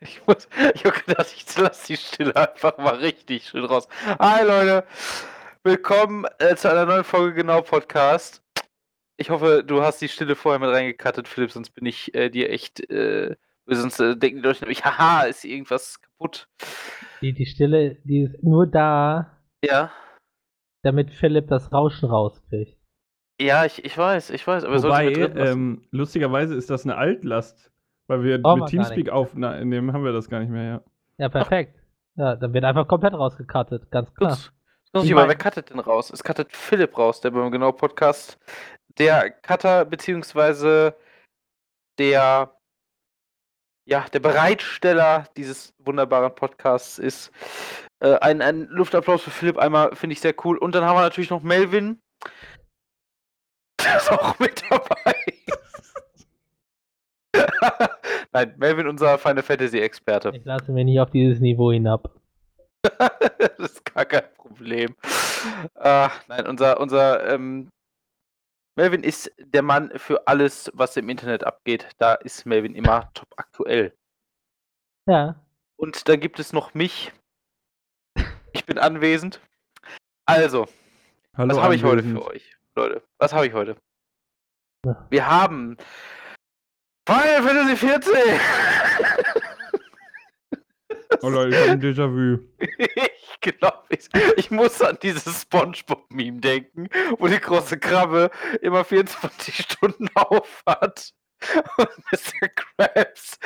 Ich, muss, ich habe gedacht, ich lasse die Stille einfach mal richtig schön raus. Hi Leute, willkommen äh, zu einer neuen Folge Genau Podcast. Ich hoffe, du hast die Stille vorher mit reingekattet, Philipp, sonst bin ich äh, dir echt, äh, sonst äh, denken die Leute nämlich, haha, ist irgendwas kaputt. Die, die Stille, die ist nur da, Ja, damit Philipp das Rauschen rauskriegt. ja, ich, ich weiß, ich weiß, aber Wobei, ähm, lustigerweise ist das eine Altlast. Weil wir Brauchen mit Teamspeak aufnehmen, haben wir das gar nicht mehr, ja. Ja, perfekt. Ja, dann wird einfach komplett rausgekattet, ganz klar. Das muss Ich mal, wer cuttet denn raus? Es cuttet Philipp raus, der beim Genau Podcast, der Cutter beziehungsweise der ja, der Bereitsteller dieses wunderbaren Podcasts ist. Äh, ein, ein Luftapplaus für Philipp einmal finde ich sehr cool. Und dann haben wir natürlich noch Melvin. Der ist auch mit dabei. Nein, Melvin, unser Final Fantasy Experte. Ich lasse mich nicht auf dieses Niveau hinab. das ist gar kein Problem. Ah, nein, unser, unser ähm, Melvin ist der Mann für alles, was im Internet abgeht. Da ist Melvin immer top aktuell. Ja. Und dann gibt es noch mich. Ich bin anwesend. Also, Hallo, was habe ich heute für euch, Leute? Was habe ich heute? Ja. Wir haben Final Fantasy 14. Oh Leute, ich habe ein Déjà-vu. Ich glaube, ich, ich muss an dieses Spongebob-Meme denken, wo die große Krabbe immer 24 Stunden auf hat und Mr. Krabs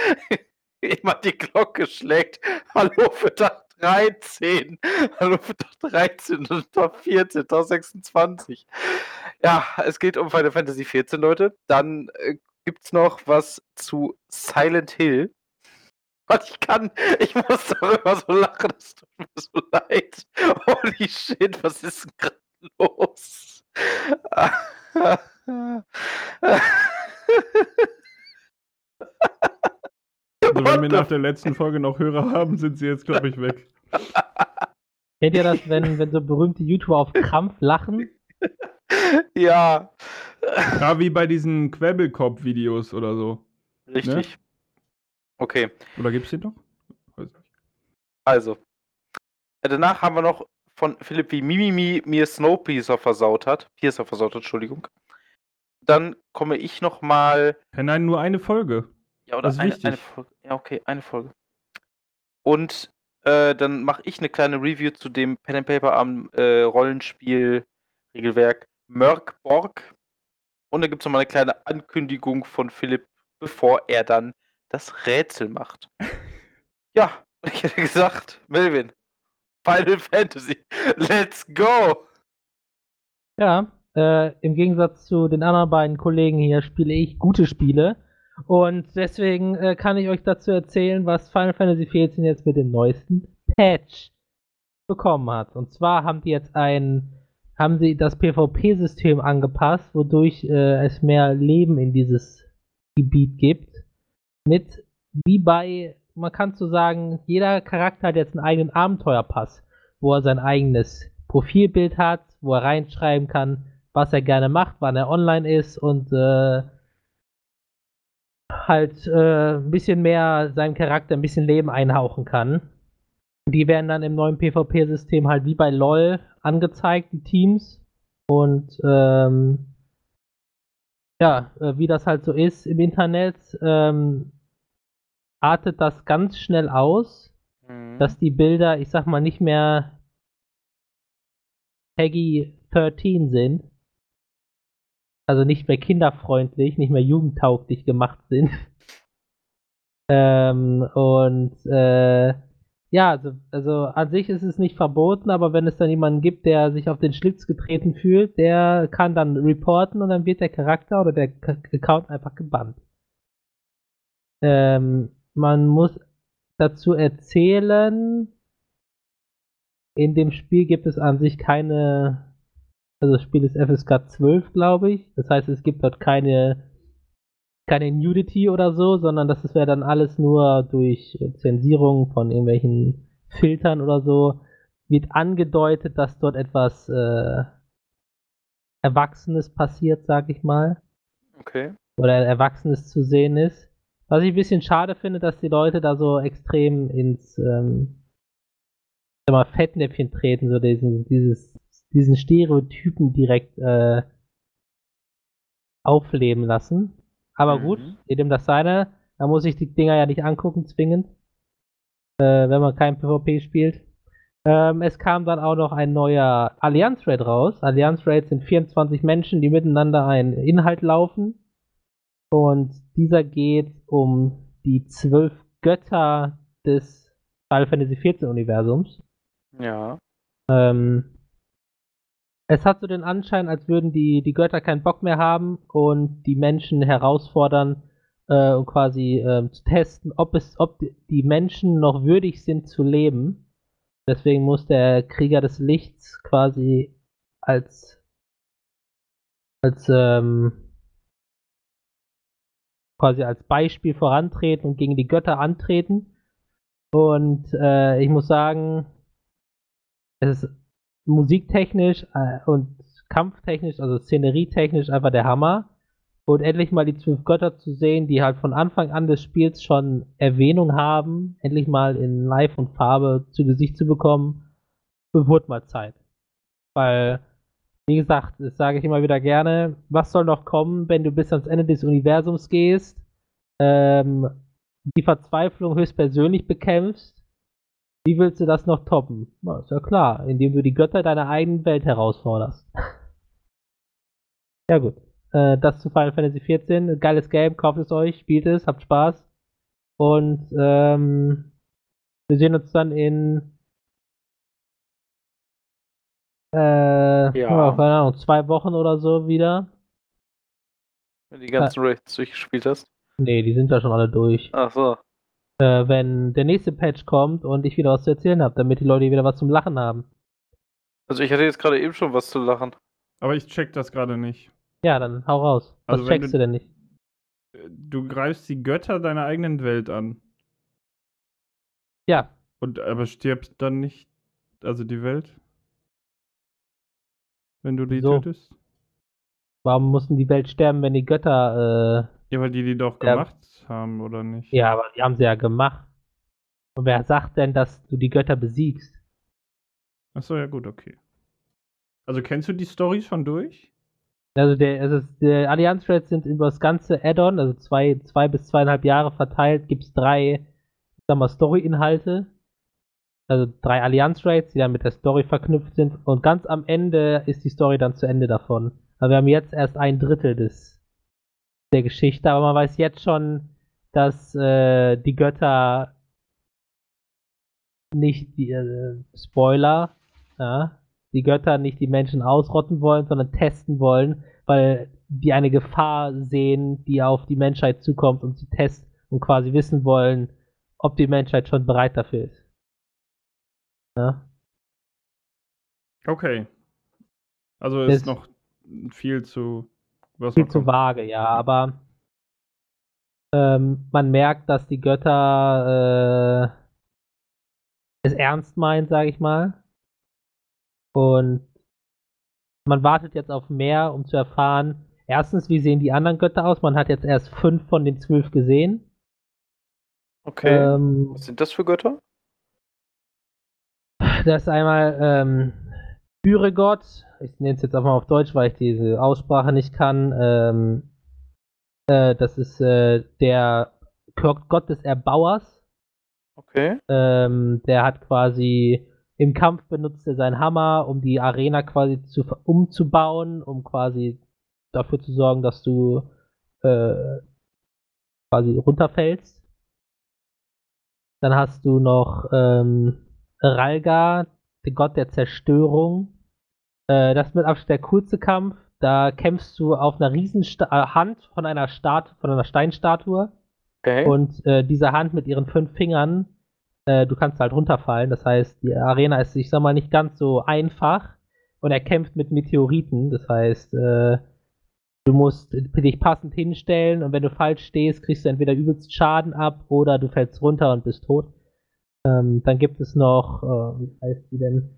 immer die Glocke schlägt. Hallo für Tag 13. Hallo für Tag 13 und Tag 14, Tag 26. Ja, es geht um Final Fantasy 14, Leute. Dann äh, gibt es noch was zu Silent Hill. Und ich kann, ich muss darüber so lachen, das tut mir so leid. Holy shit, was ist denn gerade los? Also wenn wir nach der letzten Folge noch Hörer haben, sind sie jetzt, glaube ich, weg. Kennt ihr das, wenn, wenn so berühmte YouTuber auf Krampf lachen? ja, Ja, wie bei diesen Quabbelkopf-Videos oder so. richtig. Okay, Oder gibt's die noch? Weiß nicht. also. Äh, Danach haben wir noch von Philipp, wie Mimimi mir Snowpiercer versaut hat. Piercer versaut hat, Entschuldigung. Dann komme ich nochmal Ja, nein, nur eine Folge. Ja, oder eine, eine Folge. Ja, okay, eine Folge. Und äh, dann mache ich eine kleine Review zu dem Pen and Paper am äh, Rollenspiel Regelwerk Mörkborg. Und dann gibt es nochmal eine kleine Ankündigung von Philipp, bevor er dann das Rätsel macht. ja, ich hätte gesagt, Melvin, Final Fantasy, let's go! Ja, äh, im Gegensatz zu den anderen beiden Kollegen hier spiele ich gute Spiele. Und deswegen äh, kann ich euch dazu erzählen, was Final Fantasy XIV jetzt mit dem neuesten Patch bekommen hat. Und zwar haben die jetzt ein, haben sie das PvP-System angepasst, wodurch äh, es mehr Leben in dieses Gebiet gibt. Mit, wie bei, man kann so sagen, jeder Charakter hat jetzt einen eigenen Abenteuerpass, wo er sein eigenes Profilbild hat, wo er reinschreiben kann, was er gerne macht, wann er online ist und äh, halt äh, ein bisschen mehr seinem Charakter ein bisschen Leben einhauchen kann. Die werden dann im neuen PvP-System halt wie bei LOL angezeigt, die Teams. Und ähm, ja, äh, wie das halt so ist im Internet, ähm, artet das ganz schnell aus, Mhm. dass die Bilder, ich sag mal, nicht mehr Peggy 13 sind. Also nicht mehr kinderfreundlich, nicht mehr jugendtauglich gemacht sind. ähm, und äh, ja, also, also an sich ist es nicht verboten, aber wenn es dann jemanden gibt, der sich auf den Schlitz getreten fühlt, der kann dann reporten und dann wird der Charakter oder der Account einfach gebannt. Ähm, man muss dazu erzählen, in dem Spiel gibt es an sich keine, also das Spiel ist FSK 12, glaube ich. Das heißt, es gibt dort keine, keine Nudity oder so, sondern das wäre dann alles nur durch Zensierung von irgendwelchen Filtern oder so, wird angedeutet, dass dort etwas äh, Erwachsenes passiert, sag ich mal Okay. oder Erwachsenes zu sehen ist. Was ich ein bisschen schade finde, dass die Leute da so extrem ins ähm, sag mal, Fettnäpfchen treten, so diesen, dieses, diesen Stereotypen direkt äh, aufleben lassen. Aber Mhm. gut, jedem das seine. Da muss ich die Dinger ja nicht angucken, zwingend. Äh, wenn man kein PvP spielt. Ähm, es kam dann auch noch ein neuer Allianz-Raid raus. Allianz-Raids sind 24 Menschen, die miteinander einen Inhalt laufen. Und dieser geht um die zwölf Götter des Final Fantasy XIV Universums. Ja. Ähm, es hat so den Anschein, als würden die, die Götter keinen Bock mehr haben und die Menschen herausfordern, äh, um quasi ähm, zu testen, ob es, ob die Menschen noch würdig sind zu leben. Deswegen muss der Krieger des Lichts quasi als als ähm, quasi als Beispiel vorantreten und gegen die Götter antreten. Und äh, ich muss sagen, es ist musiktechnisch äh, und kampftechnisch, also szenerietechnisch einfach der Hammer. Und endlich mal die zwölf Götter zu sehen, die halt von Anfang an des Spiels schon Erwähnung haben, endlich mal in Live und Farbe zu Gesicht zu bekommen, wird mal Zeit. Weil, wie gesagt, das sage ich immer wieder gerne, was soll noch kommen, wenn du bis ans Ende des Universums gehst, ähm, die Verzweiflung höchstpersönlich bekämpfst, wie willst du das noch toppen? Na, ist ja klar, indem du die Götter deiner eigenen Welt herausforderst. ja gut. Äh, das zu Final Fantasy XIV. Geiles Game, kauft es euch, spielt es, habt Spaß. Und ähm, wir sehen uns dann in äh, ja. keine Ahnung, zwei Wochen oder so wieder. Wenn du die ganzen Raids durchgespielt hast. Nee, die sind da schon alle durch. Ach so. Äh, wenn der nächste Patch kommt und ich wieder was zu erzählen habe, damit die Leute wieder was zum Lachen haben. Also ich hatte jetzt gerade eben schon was zu lachen. Aber ich check das gerade nicht. Ja, dann hau raus. Was Also checkst du- du denn nicht? Du greifst die Götter deiner eigenen Welt an. Ja, Und aber stirbt dann nicht, also die Welt? Wenn du die Wieso? tötest? warum mussten die Welt sterben, wenn die Götter, Ja, weil die die doch Ja. gemacht haben, oder nicht? ja, aber die haben sie ja gemacht. Und wer sagt denn, dass du die Götter besiegst? Achso, ja gut, okay. Also kennst du die Story schon durch? Also der, also der Allianz Raids sind über das ganze Add-on, also zwei, zwei bis zweieinhalb Jahre verteilt, gibt es drei, ich sag mal, Story-Inhalte. Also drei Allianz Raids, die dann mit der Story verknüpft sind. Und ganz am Ende ist die Story dann zu Ende davon. Aber wir haben jetzt erst ein Drittel des der Geschichte, aber man weiß jetzt schon, dass äh, die Götter nicht die äh, Spoiler, ja, die Götter nicht die Menschen ausrotten wollen, sondern testen wollen, weil die eine Gefahr sehen, die auf die Menschheit zukommt und sie testen und quasi wissen wollen, ob die Menschheit schon bereit dafür ist. Ja? Okay. Also ist noch viel zu. Was Viel zu vage, ja, aber ähm, man merkt, dass die Götter äh, es ernst meinen, sage ich mal. Und man wartet jetzt auf mehr, um zu erfahren, erstens, wie sehen die anderen Götter aus? Man hat jetzt erst fünf von den zwölf gesehen. Okay. Ähm, Was sind das für Götter? Das ist einmal ähm, Büregott. Ich nenne es jetzt auch mal auf Deutsch, weil ich diese Aussprache nicht kann. Ähm, äh, das ist äh, der Gott des Erbauers. Okay. Ähm, der hat quasi im Kampf benutzt er seinen Hammer, um die Arena quasi zu umzubauen, um quasi dafür zu sorgen, dass du äh, quasi runterfällst. Dann hast du noch ähm, Ralga, der Gott der Zerstörung. Äh, das ist mit Abstand der coolste Kampf. Da kämpfst du auf einer riesen Sta äh, Hand von einer Stat von einer Steinstatue. Okay. Und äh, diese Hand mit ihren fünf Fingern, äh, du kannst halt runterfallen. Das heißt, die Arena ist, ich sag mal, nicht ganz so einfach. Und er kämpft mit Meteoriten. Das heißt, äh, du musst dich passend hinstellen und wenn du falsch stehst, kriegst du entweder übelst Schaden ab oder du fällst runter und bist tot. Ähm, dann gibt es noch, äh, wie heißt die denn?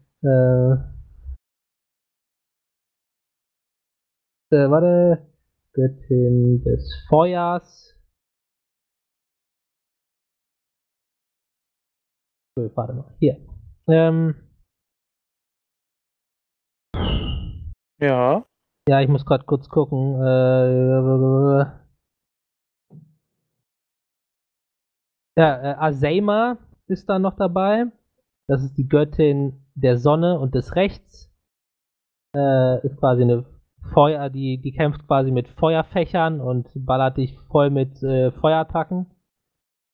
äh, warte, Göttin des Feuers. So, warte mal, hier. Ähm, ja. Ja, ich muss gerade kurz gucken. Äh, ja, äh, Azema ist da noch dabei. Das ist die Göttin der Sonne und des Rechts. Äh, ist quasi eine Feuer, die, die kämpft quasi mit Feuerfächern und ballert dich voll mit äh, Feuerattacken.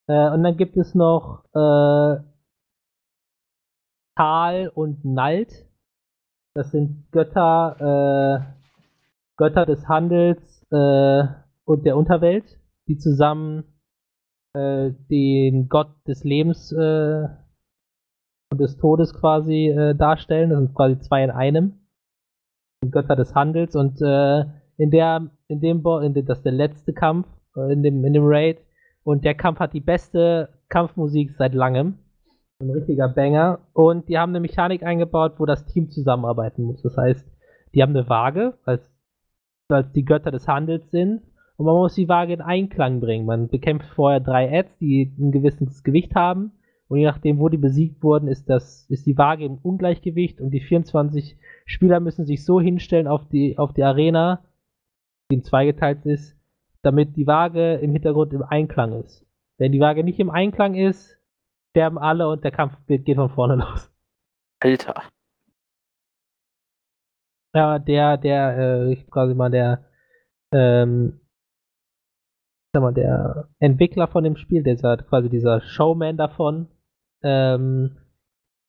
Äh, und dann gibt es noch äh, Tal und Nalt. Das sind Götter, äh, Götter des Handels äh, und der Unterwelt, die zusammen äh, den Gott des Lebens und des Todes quasi darstellen. Das sind quasi zwei in einem. Götter des Handels und äh, in der, in dem, Bo in das ist der letzte Kampf äh, in dem, in dem Raid und der Kampf hat die beste Kampfmusik seit langem. Ein richtiger Banger. Und die haben eine Mechanik eingebaut, wo das Team zusammenarbeiten muss. Das heißt, die haben eine Waage, als, als die Götter des Handels sind. Und man muss die Waage in Einklang bringen. Man bekämpft vorher drei Ads, die ein gewisses Gewicht haben. Und je nachdem, wo die besiegt wurden, ist, das, ist die Waage im Ungleichgewicht. Und die 24 Spieler müssen sich so hinstellen auf die, auf die Arena, die in zwei geteilt ist, damit die Waage im Hintergrund im Einklang ist. Wenn die Waage nicht im Einklang ist, sterben alle und der Kampf geht von vorne los. Alter. Ja, der, der, äh, quasi mal der, ähm, sag mal, der Entwickler von dem Spiel, der ist halt quasi dieser Showman davon, ähm,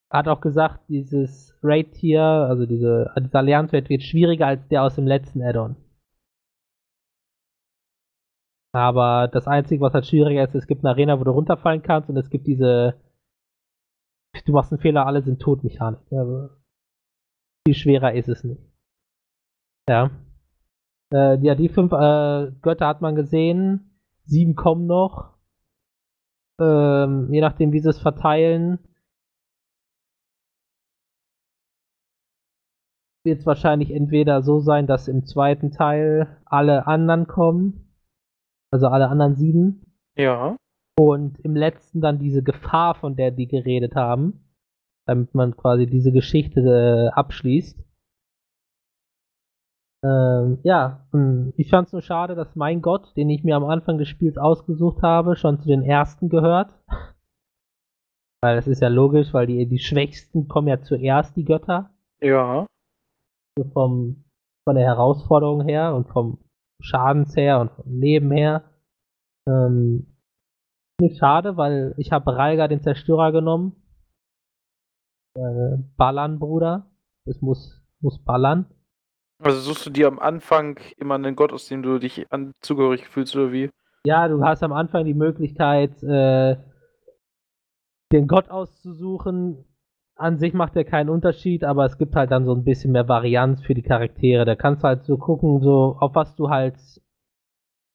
hat auch gesagt, dieses Raid hier, also diese, diese Allianz-Raid wird schwieriger als der aus dem letzten Add-on. Aber das Einzige, was halt schwieriger ist, es gibt eine Arena, wo du runterfallen kannst und es gibt diese Du machst einen Fehler, alle sind tot Mechanik. Also, viel schwerer ist es nicht. Ja. Äh, ja, die fünf äh, Götter hat man gesehen. Sieben kommen noch. Ähm, je nachdem, wie sie es verteilen. Wird es wahrscheinlich entweder so sein, dass im zweiten Teil alle anderen kommen. Also alle anderen sieben. Ja. Und im letzten dann diese Gefahr, von der die geredet haben, damit man quasi diese Geschichte äh, abschließt. Ähm, ja, hm, ich fand es nur schade, dass mein Gott, den ich mir am Anfang des Spiels ausgesucht habe, schon zu den ersten gehört. Weil das ist ja logisch, weil die, die Schwächsten kommen ja zuerst, die Götter. Ja. So vom, von der Herausforderung her und vom Schadens her und vom Leben her. Ähm, nicht schade, weil ich habe Ralga den Zerstörer genommen. Äh, ballern, Bruder. Es muss, muss ballern. Also suchst du dir am Anfang immer einen Gott, aus dem du dich zugehörig fühlst, oder wie? Ja, du hast am Anfang die Möglichkeit, äh, den Gott auszusuchen. An sich macht er keinen Unterschied, aber es gibt halt dann so ein bisschen mehr Varianz für die Charaktere. Da kannst du halt so gucken, so auf was du halt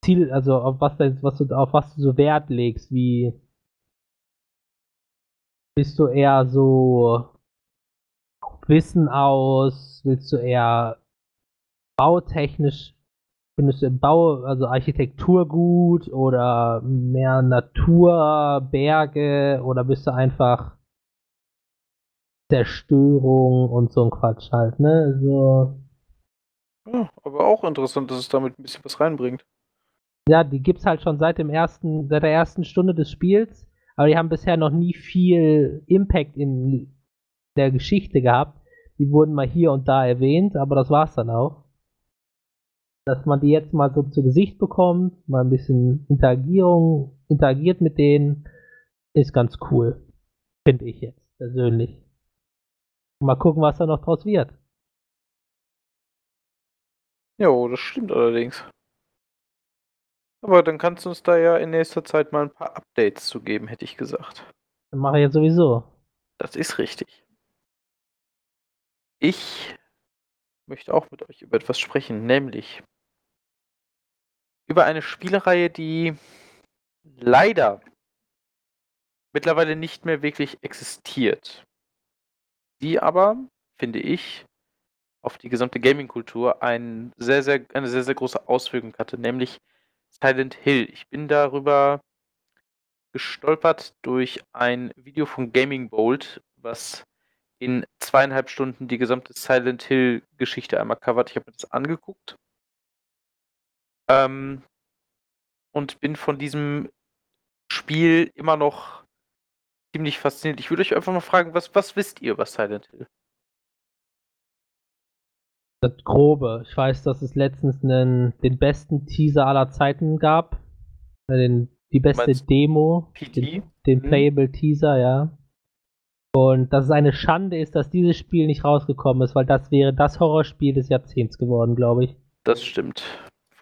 Ziel, also auf was, was du, auf was du so Wert legst, wie bist du eher so Wissen aus, willst du eher bautechnisch, findest du im Bau, also Architektur gut oder mehr Natur, Berge oder bist du einfach Zerstörung und so ein Quatsch halt, ne? So. Ja, aber auch interessant, dass es damit ein bisschen was reinbringt. Ja, die gibt's halt schon seit dem ersten, seit der ersten Stunde des Spiels, aber die haben bisher noch nie viel Impact in der Geschichte gehabt. Die wurden mal hier und da erwähnt, aber das war's dann auch. Dass man die jetzt mal so zu Gesicht bekommt, mal ein bisschen Interagierung, interagiert mit denen, ist ganz cool. Finde ich jetzt persönlich. Mal gucken, was da noch draus wird. Jo, das stimmt allerdings. Aber dann kannst du uns da ja in nächster Zeit mal ein paar Updates zu geben, hätte ich gesagt. Das mache ich jetzt sowieso. Das ist richtig. Ich möchte auch mit euch über etwas sprechen, nämlich über eine Spielereihe, die leider mittlerweile nicht mehr wirklich existiert. Die aber, finde ich, auf die gesamte Gaming-Kultur ein sehr, sehr, eine sehr, sehr große Auswirkung hatte, nämlich Silent Hill. Ich bin darüber gestolpert durch ein Video von Gaming Bolt, was in zweieinhalb Stunden die gesamte Silent Hill Geschichte einmal covert. Ich habe mir das angeguckt. Ähm, und bin von diesem Spiel immer noch ziemlich fasziniert. Ich würde euch einfach mal fragen, was, was wisst ihr über Silent Hill? Das Grobe. Ich weiß, dass es letztens einen, den besten Teaser aller Zeiten gab. Äh, Den, die beste meinst Demo. PT? Den, den Mhm. Playable Teaser, ja. Und dass es eine Schande ist, dass dieses Spiel nicht rausgekommen ist, weil das wäre das Horrorspiel des Jahrzehnts geworden, glaube ich. Das stimmt.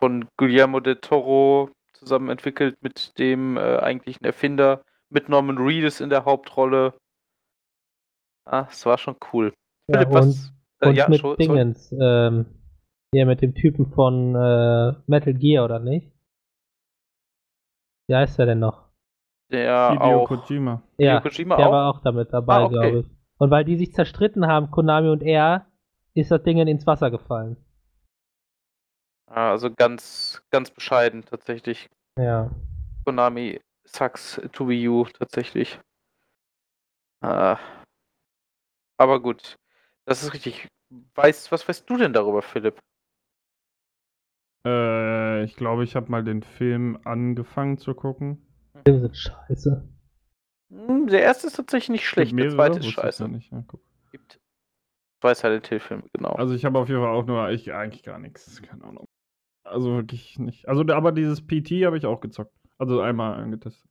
Von Guillermo del Toro zusammen entwickelt mit dem äh, eigentlichen Erfinder, mit Norman Reedus in der Hauptrolle. Ah, es war schon cool. Ja, Philipp, was? äh, Und ja, mit schon-. Dingens, ähm, ja, mit dem Typen von äh, Metal Gear, oder nicht? Wie heißt er denn noch? Der Hideo auch. Kojima. Hideo Ja, Kojima der auch. war auch damit dabei, Ah, okay. glaube ich. Und weil die sich zerstritten haben, Konami und er, ist das Ding ins Wasser gefallen. Ah, Also ganz, ganz bescheiden tatsächlich. Ja. Konami sucks to be you tatsächlich. Ah. Aber gut, das ist richtig. Weißt, was weißt du denn darüber, Philipp? Äh, ich glaube, ich habe mal den Film angefangen zu gucken. Filme sind scheiße. Hm, Der erste ist tatsächlich nicht schlecht, der Mehrere, zweite ist scheiße. nicht. Ja, guck. Gibt Silent Hill Filme, genau. Also ich habe auf jeden Fall auch nur, ich eigentlich gar nichts, keine Ahnung. Also wirklich nicht. Also aber dieses PT habe ich auch gezockt. Also einmal angetestet.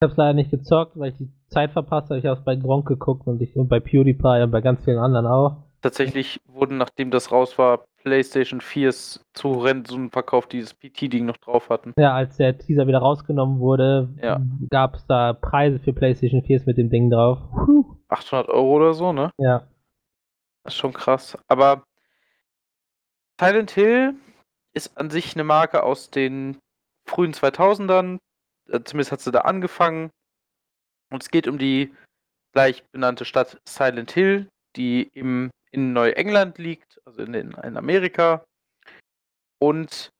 Ich hab's leider nicht gezockt, weil ich die Zeit verpasst habe. Ich hab's bei Gronk geguckt und, ich, und bei PewDiePie und bei ganz vielen anderen auch. Tatsächlich wurden, nachdem das raus war, PlayStation 4s zu Rennsummen verkauft, die das PT-Ding noch drauf hatten. Ja, als der Teaser wieder rausgenommen wurde, Ja. gab es da Preise für PlayStation 4s mit dem Ding drauf. Puh. 800 Euro oder so, ne? Ja. Das ist schon krass. Aber Silent Hill ist an sich eine Marke aus den frühen 2000ern. Äh, Zumindest hat sie da angefangen. Und es geht um die gleich benannte Stadt Silent Hill, die im, in Neuengland liegt, also in, in, in Amerika. Und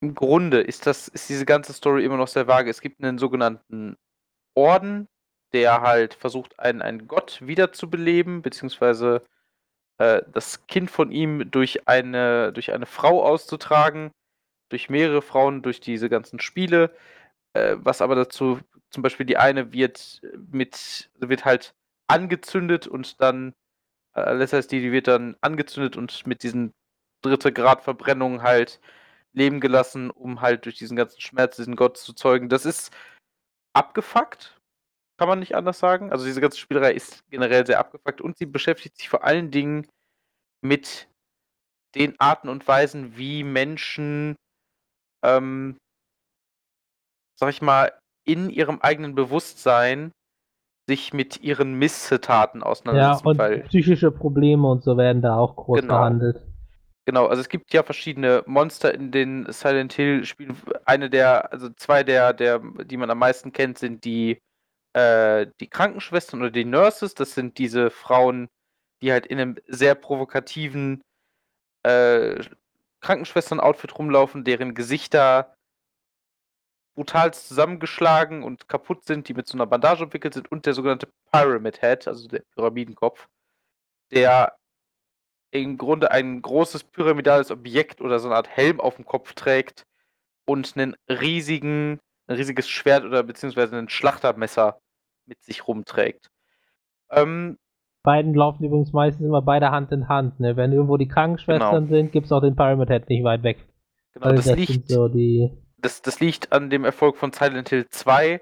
im Grunde ist das, ist diese ganze Story immer noch sehr vage. Es gibt einen sogenannten Orden, der halt versucht, einen, einen Gott wiederzubeleben, beziehungsweise äh, das Kind von ihm durch eine, durch eine Frau auszutragen, durch mehrere Frauen, durch diese ganzen Spiele, äh, was aber dazu, zum Beispiel die eine wird mit, wird halt angezündet und dann, äh, das heißt, die, die wird dann angezündet und mit diesen dritte Grad Verbrennungen halt leben gelassen, um halt durch diesen ganzen Schmerz diesen Gott zu zeugen. Das ist abgefuckt, kann man nicht anders sagen. Also diese ganze Spielerei ist generell sehr abgefuckt und sie beschäftigt sich vor allen Dingen mit den Arten und Weisen, wie Menschen, ähm, sag ich mal, in ihrem eigenen Bewusstsein sich mit ihren Missetaten Ja, auseinandersetzen. und weil psychische Probleme und so werden da auch groß Genau. behandelt. Genau, also es gibt ja verschiedene Monster in den Silent Hill Spielen. Eine der, also zwei der, der, die man am meisten kennt, sind die, äh, die Krankenschwestern oder die Nurses. Das sind diese Frauen, die halt in einem sehr provokativen äh, Krankenschwestern-Outfit rumlaufen, deren Gesichter brutal zusammengeschlagen und kaputt sind, die mit so einer Bandage umwickelt sind und der sogenannte Pyramid Head, also der Pyramidenkopf, der im Grunde ein großes pyramidales Objekt oder so eine Art Helm auf dem Kopf trägt und einen riesigen, ein riesiges Schwert oder beziehungsweise ein Schlachtermesser mit sich rumträgt. Ähm, Beiden laufen übrigens meistens immer beide Hand in Hand. Ne? Wenn irgendwo die Krankenschwestern sind, gibt es auch den Pyramid Head nicht weit weg. genau, Also das sind liegt, so die. das, das liegt an dem Erfolg von Silent Hill 2,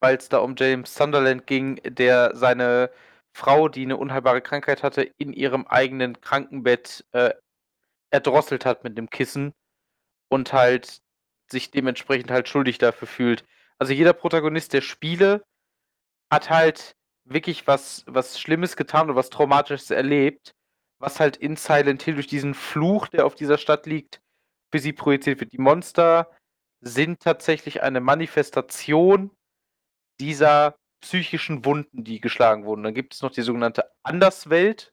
weil es da um James Sunderland ging, der seine Frau, die eine unheilbare Krankheit hatte, in ihrem eigenen Krankenbett äh, erdrosselt hat mit dem Kissen und halt sich dementsprechend halt schuldig dafür fühlt. Also jeder Protagonist der Spiele hat halt wirklich was, was Schlimmes getan oder was Traumatisches erlebt, was halt in Silent Hill durch diesen Fluch, der auf dieser Stadt liegt, für sie projiziert wird. Die Monster sind tatsächlich eine Manifestation dieser psychischen Wunden, die geschlagen wurden. Dann gibt es noch die sogenannte Anderswelt.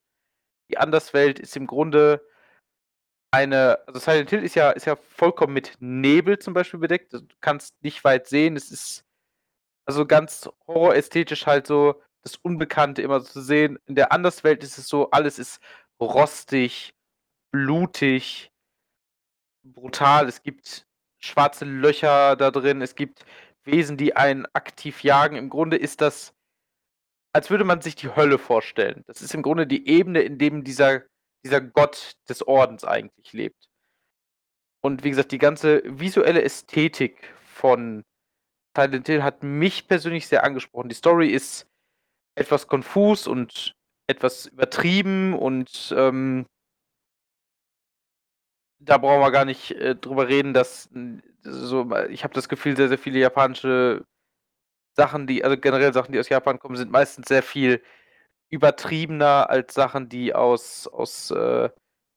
Die Anderswelt ist im Grunde eine, also Silent Hill ist ja, ist ja vollkommen mit Nebel zum Beispiel bedeckt. Also du kannst nicht weit sehen. Es ist also ganz horrorästhetisch halt so das Unbekannte immer so zu sehen. In der Anderswelt ist es so, alles ist rostig, blutig, brutal. Es gibt schwarze Löcher da drin. Es gibt Wesen, die einen aktiv jagen. Im Grunde ist das, als würde man sich die Hölle vorstellen. Das ist im Grunde die Ebene, in dem dieser, dieser Gott des Ordens eigentlich lebt. Und wie gesagt, die ganze visuelle Ästhetik von Silent Hill hat mich persönlich sehr angesprochen. Die Story ist etwas konfus und etwas übertrieben und ähm, da brauchen wir gar nicht äh, drüber reden, dass so, ich habe das Gefühl, sehr, sehr viele japanische Sachen, die, also generell Sachen, die aus Japan kommen, sind meistens sehr viel übertriebener als Sachen, die aus, aus äh,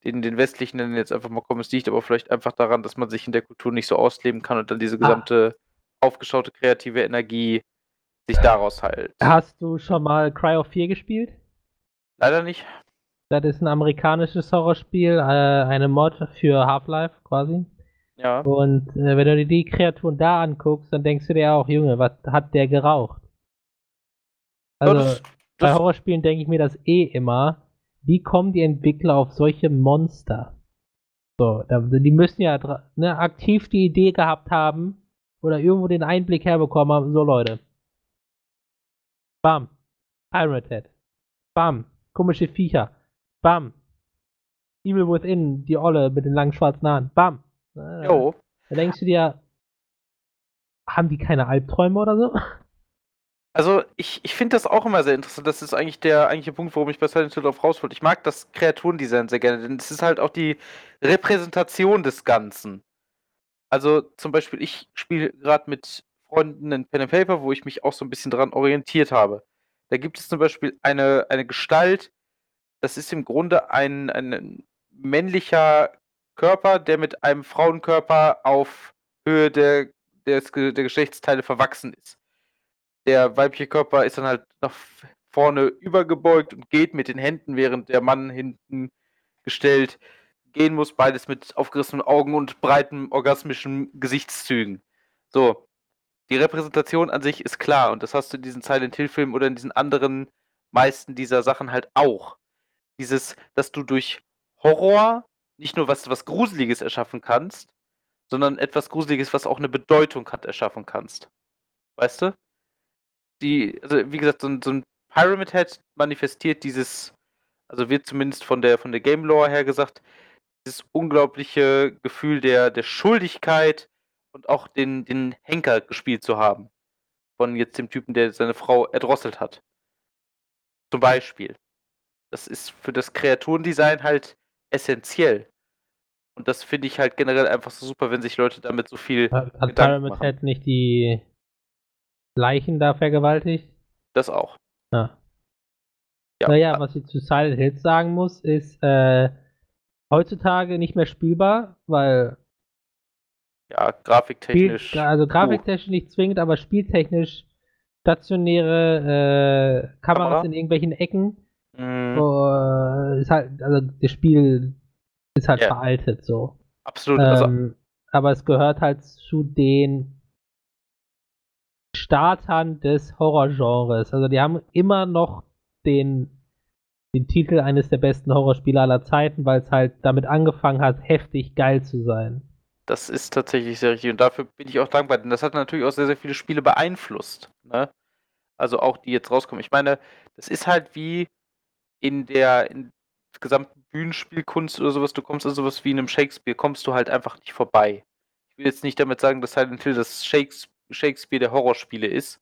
den, den westlichen Ländern jetzt einfach mal kommen. Es liegt aber vielleicht einfach daran, dass man sich in der Kultur nicht so ausleben kann und dann diese Ah. gesamte aufgeschaute kreative Energie sich daraus halt. Hast du schon mal Cry of 4 gespielt? Leider nicht. Das ist ein amerikanisches Horrorspiel, äh, eine Mod für Half-Life quasi. Ja. Und äh, wenn du dir die Kreaturen da anguckst, dann denkst du dir auch, Junge, was hat der geraucht? Also, das, bei Horrorspielen denke ich mir das eh immer. Wie kommen die Entwickler auf solche Monster? So, die müssen ja ne, aktiv die Idee gehabt haben oder irgendwo den Einblick herbekommen haben. So, Leute. Bam. Pirate Head. Bam. Komische Viecher. Bam. Evil Within, die Olle mit den langen schwarzen Haaren. Bam. Jo. Da denkst du dir, haben die keine Albträume oder so? Also ich, ich finde das auch immer sehr interessant. Das ist eigentlich der eigentliche Punkt, warum ich bei Silent Hill drauf raus. Ich mag das Kreaturendesign sehr gerne, denn es ist halt auch die Repräsentation des Ganzen. Also zum Beispiel, ich spiele gerade mit Freunden in Pen and Paper, wo ich mich auch so ein bisschen dran orientiert habe. Da gibt es zum Beispiel eine, eine Gestalt, das ist im Grunde ein, ein männlicher Körper, der mit einem Frauenkörper auf Höhe der, Ge- der Geschlechtsteile verwachsen ist der weibliche Körper ist dann halt nach vorne übergebeugt und geht mit den Händen, während der Mann hinten gestellt gehen muss, beides mit aufgerissenen Augen und breiten orgasmischen Gesichtszügen. So, die Repräsentation an sich ist klar und das hast du in diesen Silent Hill Filmen oder in diesen anderen meisten dieser Sachen halt auch. Dieses, dass du durch Horror nicht nur was, was Gruseliges erschaffen kannst, sondern etwas Gruseliges, was auch eine Bedeutung hat, erschaffen kannst. Weißt du? Die, also wie gesagt, so ein, so ein Pyramid Head manifestiert dieses, also wird zumindest von der von der Game Lore her gesagt, dieses unglaubliche Gefühl der, der Schuldigkeit und auch den, den Henker gespielt zu haben. Von jetzt dem Typen, der seine Frau erdrosselt hat. Zum Beispiel. Das ist für das Kreaturendesign halt essentiell. Und das finde ich halt generell einfach so super, wenn sich Leute damit so viel Hat Pyramid. Head nicht die Leichen da vergewaltigt? das auch. Ja. Ja. Naja, was ich zu Silent Hills sagen muss, ist äh, heutzutage nicht mehr spielbar, weil Ja, Spiel, grafiktechnisch. also grafiktechnisch nicht zwingend, aber spieltechnisch stationäre äh, Kameras Kamera? in irgendwelchen Ecken. Mhm. äh, ist halt, also das Spiel ist halt Ja. veraltet so. Absolut. Also, Ähm, aber es gehört halt zu den Startern des Horrorgenres. Also die haben immer noch den, den Titel eines der besten Horrorspiele aller Zeiten, weil es halt damit angefangen hat, heftig geil zu sein. Das ist tatsächlich sehr richtig und dafür bin ich auch dankbar, denn das hat natürlich auch sehr, sehr viele Spiele beeinflusst. Ne? Also auch die jetzt rauskommen. Ich meine, das ist halt wie in der in der gesamten Bühnenspielkunst oder sowas, du kommst an sowas wie in einem Shakespeare, kommst du halt einfach nicht vorbei. Ich will jetzt nicht damit sagen, dass Silent Hill das Shakes- Shakespeare der Horrorspiele ist.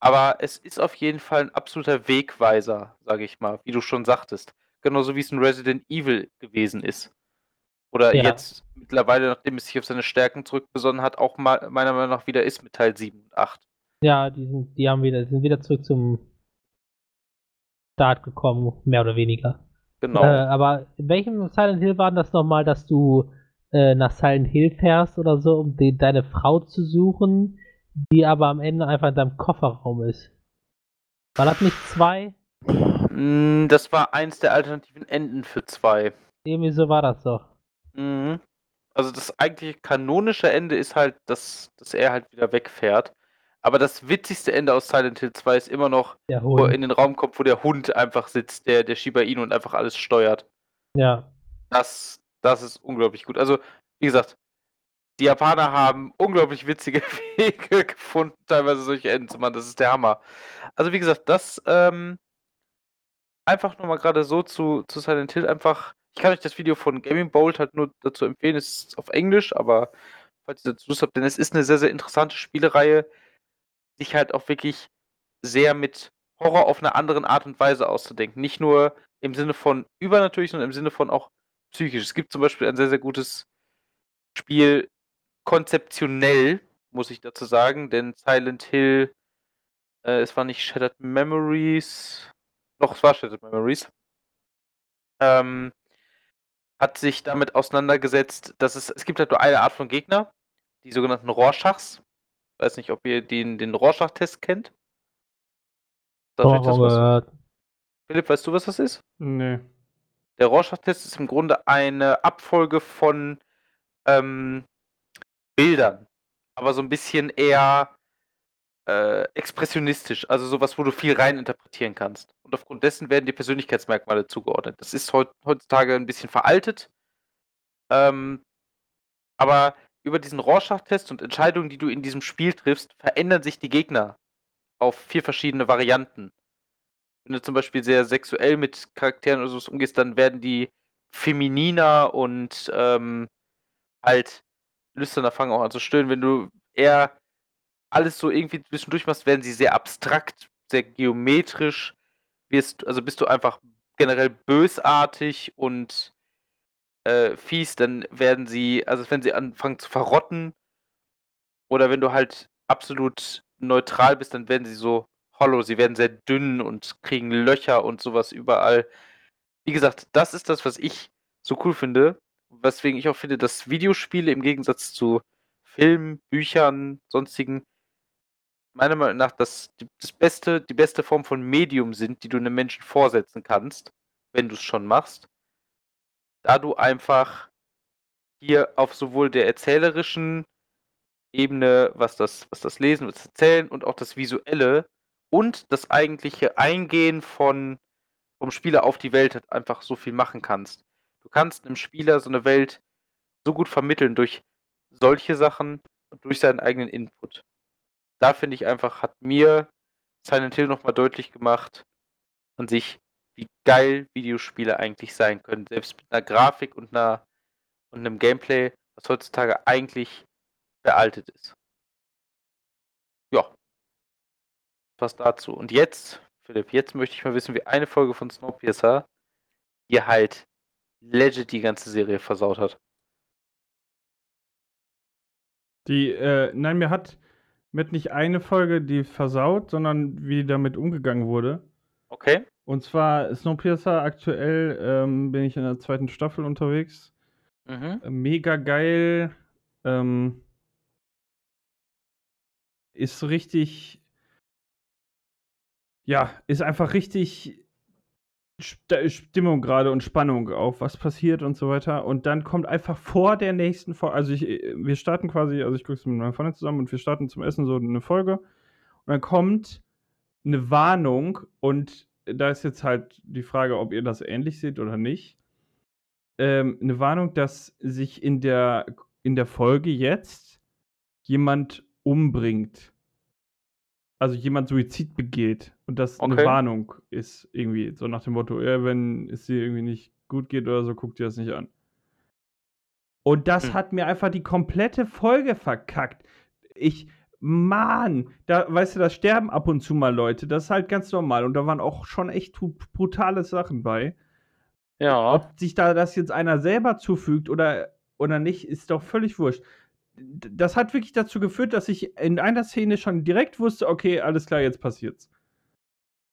Aber es ist auf jeden Fall ein absoluter Wegweiser, sage ich mal, wie du schon sagtest. Genauso wie es ein Resident Evil gewesen ist. Oder Ja. jetzt mittlerweile, nachdem es sich auf seine Stärken zurückbesonnen hat, auch mal, meiner Meinung nach wieder ist mit Teil 7 und 8. Ja, die sind, die haben wieder, sind wieder zurück zum Start gekommen, mehr oder weniger. Genau. Äh, aber in welchem Silent Hill war denn das nochmal, dass du äh, nach Silent Hill fährst oder so, um die, deine Frau zu suchen, die aber am Ende einfach in deinem Kofferraum ist? War das nicht zwei? Mm, Das war eins der alternativen Enden für 2. Irgendwie so war das doch. Mhm. Also das eigentliche kanonische Ende ist halt, dass, dass er halt wieder wegfährt. Aber das witzigste Ende aus Silent Hill 2 ist immer noch, wo er in den Raum kommt, wo der Hund einfach sitzt, der, der Shiba Inu und einfach alles steuert. Ja. Das, das ist unglaublich gut. Also, wie gesagt, die Japaner haben unglaublich witzige Wege gefunden, teilweise solche Enden zu machen. Das ist der Hammer. Also, wie gesagt, das ähm, einfach nur mal gerade so zu, zu Silent Hill einfach. Ich kann euch das Video von Gaming Bolt halt nur dazu empfehlen. Es ist auf Englisch, aber falls ihr dazu Lust habt, denn es ist eine sehr, sehr interessante Spielereihe, die sich halt auch wirklich sehr mit Horror auf einer anderen Art und Weise auszudenken. Nicht nur im Sinne von übernatürlich, sondern im Sinne von auch psychisch. Es gibt zum Beispiel ein sehr, sehr gutes Spiel, konzeptionell, muss ich dazu sagen, denn Silent Hill, äh, es war nicht Shattered Memories, doch, es war Shattered Memories, ähm, hat sich damit auseinandergesetzt, dass es, es gibt halt nur eine Art von Gegner, die sogenannten Rorschachs. Ich weiß nicht, ob ihr den, den Rorschach-Test kennt. Gehört. Philipp, weißt du, was das ist? Nee. Der Rorschach-Test ist im Grunde eine Abfolge von ähm, Bildern, aber so ein bisschen eher äh, expressionistisch, also sowas, wo du viel reininterpretieren kannst. Und aufgrund dessen werden dir Persönlichkeitsmerkmale zugeordnet. Das ist heut, heutzutage ein bisschen veraltet, ähm, aber über diesen Rorschach-Test und Entscheidungen, die du in diesem Spiel triffst, verändern sich die Gegner auf vier verschiedene Varianten. Wenn du zum Beispiel sehr sexuell mit Charakteren oder so umgehst, dann werden die femininer und ähm, halt lüsterner fangen auch an zu stöhnen. Wenn du eher alles so irgendwie zwischendurch machst, werden sie sehr abstrakt, sehr geometrisch. Wirst, also bist du einfach generell bösartig und äh, fies, dann werden sie, also wenn sie anfangen zu verrotten, oder wenn du halt absolut neutral bist, dann werden sie so hollow, sie werden sehr dünn und kriegen Löcher und sowas überall. Wie gesagt, das ist das, was ich so cool finde, weswegen ich auch finde, dass Videospiele im Gegensatz zu Filmen, Büchern, sonstigen meiner Meinung nach das, das beste, die beste Form von Medium sind, die du einem Menschen vorsetzen kannst, wenn du es schon machst. Da du einfach hier auf sowohl der erzählerischen Ebene, was das, was das Lesen, was das Erzählen und auch das Visuelle und das eigentliche Eingehen von, vom Spieler auf die Welt halt einfach so viel machen kannst. Du kannst einem Spieler so eine Welt so gut vermitteln durch solche Sachen und durch seinen eigenen Input. Da finde ich einfach, hat mir Silent Hill nochmal deutlich gemacht an sich, wie geil Videospiele eigentlich sein können. Selbst mit einer Grafik und, einer, und einem Gameplay, was heutzutage eigentlich veraltet ist. Ja. Was dazu. Und jetzt, Philipp, jetzt möchte ich mal wissen, wie eine Folge von Snowpiercer dir halt legit die ganze Serie versaut hat. Die, äh, nein, mir hat mit nicht eine Folge die versaut, sondern wie damit umgegangen wurde. Okay? Und zwar Snowpiercer, aktuell ähm, bin ich in der zweiten Staffel unterwegs. Mhm. Äh, Mega geil. Ähm, ist richtig. Ja, ist einfach richtig St Stimmung gerade und Spannung auf, was passiert und so weiter. Und dann kommt einfach vor der nächsten Folge, also ich, wir starten quasi, also ich gucke es mit meiner Freundin zusammen und wir starten zum Essen so eine Folge. Und dann kommt eine Warnung und da ist jetzt halt die Frage, ob ihr das ähnlich seht oder nicht. Ähm, eine Warnung, dass sich in der, in der Folge jetzt jemand umbringt. Also jemand Suizid begeht und das eine Okay. Warnung ist, irgendwie, so nach dem Motto, ja, wenn es dir irgendwie nicht gut geht oder so, guck dir das nicht an. Und das Hm. hat mir einfach die komplette Folge verkackt. Ich, Mann, da, weißt du, da sterben ab und zu mal Leute, das ist halt ganz normal und da waren auch schon echt brutale Sachen bei. Ja. Ob sich da das jetzt einer selber zufügt oder, oder nicht, ist doch völlig wurscht. Das hat wirklich dazu geführt, dass ich in einer Szene schon direkt wusste, okay, alles klar, jetzt passiert's.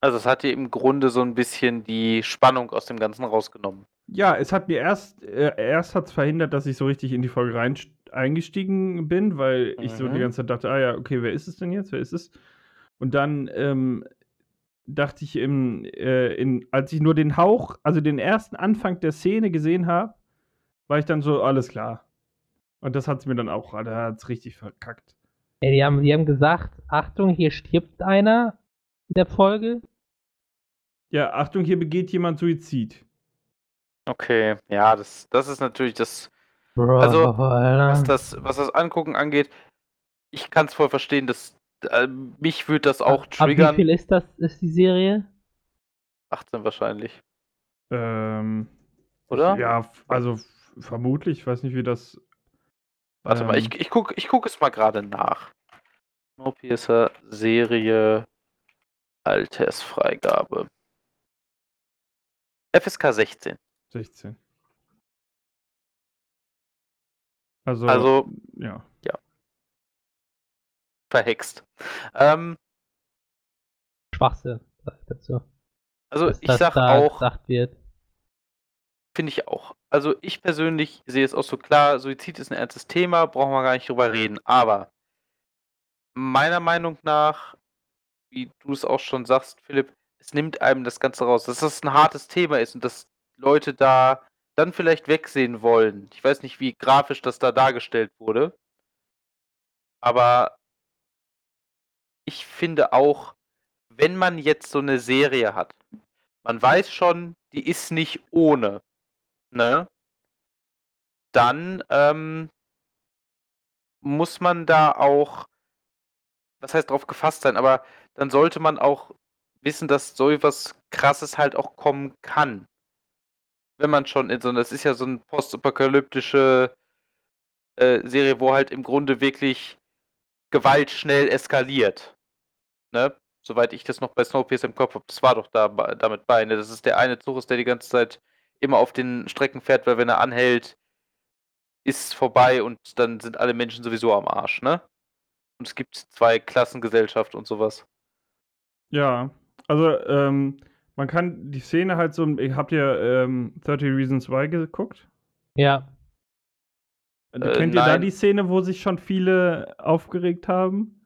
Also es hat dir im Grunde so ein bisschen die Spannung aus dem Ganzen rausgenommen. Ja, es hat mir erst, äh, erst hat's verhindert, dass ich so richtig in die Folge rein eingestiegen bin, weil ich so die Mhm. ganze Zeit dachte, ah ja, okay, wer ist es denn jetzt? Wer ist es? Und dann ähm, dachte ich, im, äh, in, als ich nur den Hauch, also den ersten Anfang der Szene gesehen habe, war ich dann so, alles klar. Und das hat's mir dann auch, da hat's richtig verkackt. Ey, die haben, die haben gesagt, Achtung, hier stirbt einer in der Folge. Ja, Achtung, hier begeht jemand Suizid. Okay, ja, das, das ist natürlich das, Bro, Also, Alter. was das, was das Angucken angeht. Ich kann es voll verstehen, dass äh, mich würde das auch Ab- triggern. Ab wie viel ist das, ist die Serie? 18 wahrscheinlich, Ähm, oder? ja, also vermutlich, ich weiß nicht, wie das. Warte mal, ähm, ich, ich gucke ich guck es mal gerade nach. Snowpiercer Serie Altersfreigabe. FSK 16. 16. Also, Also ja. verhext. Ähm, Schwachsinn, sag ich dazu. also dass ich das sag da auch, finde ich auch. Also ich persönlich sehe es auch so klar, Suizid ist ein ernstes Thema, brauchen wir gar nicht drüber reden. Aber meiner Meinung nach, wie du es auch schon sagst, Philipp, es nimmt einem das Ganze raus, dass das ein hartes Thema ist und dass Leute da dann vielleicht wegsehen wollen. Ich weiß nicht, wie grafisch das da dargestellt wurde. Aber ich finde auch, wenn man jetzt so eine Serie hat, man weiß schon, die ist nicht ohne, ne? Dann ähm, muss man da auch, was heißt drauf gefasst sein, aber dann sollte man auch wissen, dass so was Krasses halt auch kommen kann. Wenn man schon in so, das ist ja so eine postapokalyptische äh, Serie, wo halt im Grunde wirklich Gewalt schnell eskaliert. Ne? Soweit ich das noch bei Snowpiercer im Kopf habe, das war doch da damit bei. Ne? Das ist der eine Zug, der die ganze Zeit immer auf den Strecken fährt, weil wenn er anhält, ist vorbei und dann sind alle Menschen sowieso am Arsch, ne? Und es gibt zwei Klassengesellschaft und sowas. Ja, also ähm, man kann die Szene halt so, habt ihr ähm, 30 Reasons Why geguckt? Ja, Äh, Äh, Kennt ihr da nein. die Szene, wo sich schon viele aufgeregt haben,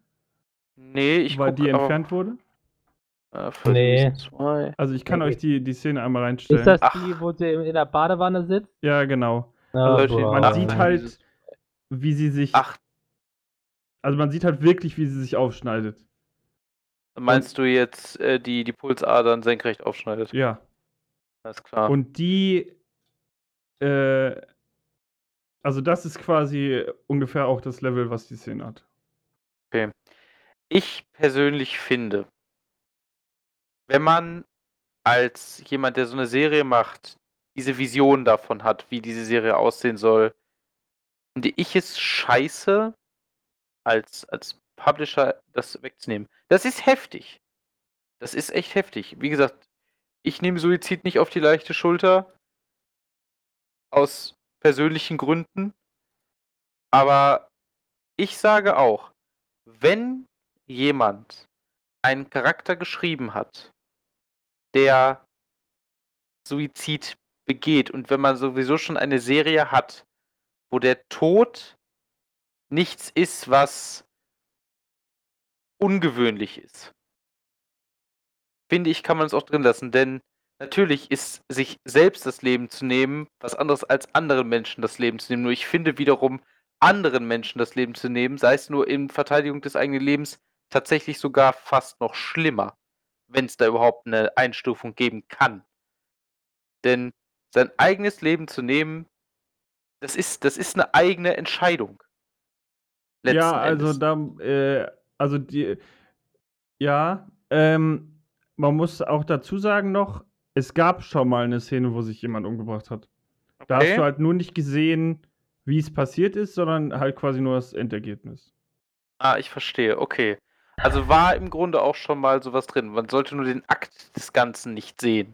Nee, ich weil guck die aber, entfernt wurde? Äh, Nee. zwei. Also ich kann Nee. euch die, die Szene einmal reinstellen. ist das Ach. die, wo sie in der Badewanne sitzt? ja, genau. Ah, Also. Man sieht halt, wie sie sich, Ach, also man sieht halt wirklich, wie sie sich aufschneidet. meinst du jetzt äh, die, die Pulsadern senkrecht aufschneidet? Ja. Alles klar. Und die, äh, also das ist quasi ungefähr auch das Level, was die Szene hat. Ich persönlich finde, wenn man als jemand, der so eine Serie macht, diese Vision davon hat, wie diese Serie aussehen soll, finde ich es scheiße, als, als Publisher das wegzunehmen. Das ist heftig. Das ist echt heftig. Wie gesagt, ich nehme Suizid nicht auf die leichte Schulter. Aus persönlichen Gründen. Aber ich sage auch, wenn jemand einen Charakter geschrieben hat, der Suizid begeht. Und wenn man sowieso schon eine Serie hat, wo der Tod nichts ist, was ungewöhnlich ist, finde ich, kann man es auch drin lassen, denn natürlich ist sich selbst das Leben zu nehmen was anderes als anderen Menschen das Leben zu nehmen. Nur ich finde wiederum, anderen Menschen das Leben zu nehmen, sei es nur in Verteidigung des eigenen Lebens, tatsächlich sogar fast noch schlimmer, wenn es da überhaupt eine Einstufung geben kann. Denn sein eigenes Leben zu nehmen, das ist, das ist eine eigene Entscheidung. Ja, also Endes. da, äh, also die, ja, ähm, man muss auch dazu sagen noch, es gab schon mal eine Szene, wo sich jemand umgebracht hat. Da hast Okay. du halt nur nicht gesehen, wie es passiert ist, sondern halt quasi nur das Endergebnis. Ah, ich verstehe, okay. Also war im Grunde auch schon mal sowas drin. Man sollte nur den Akt des Ganzen nicht sehen.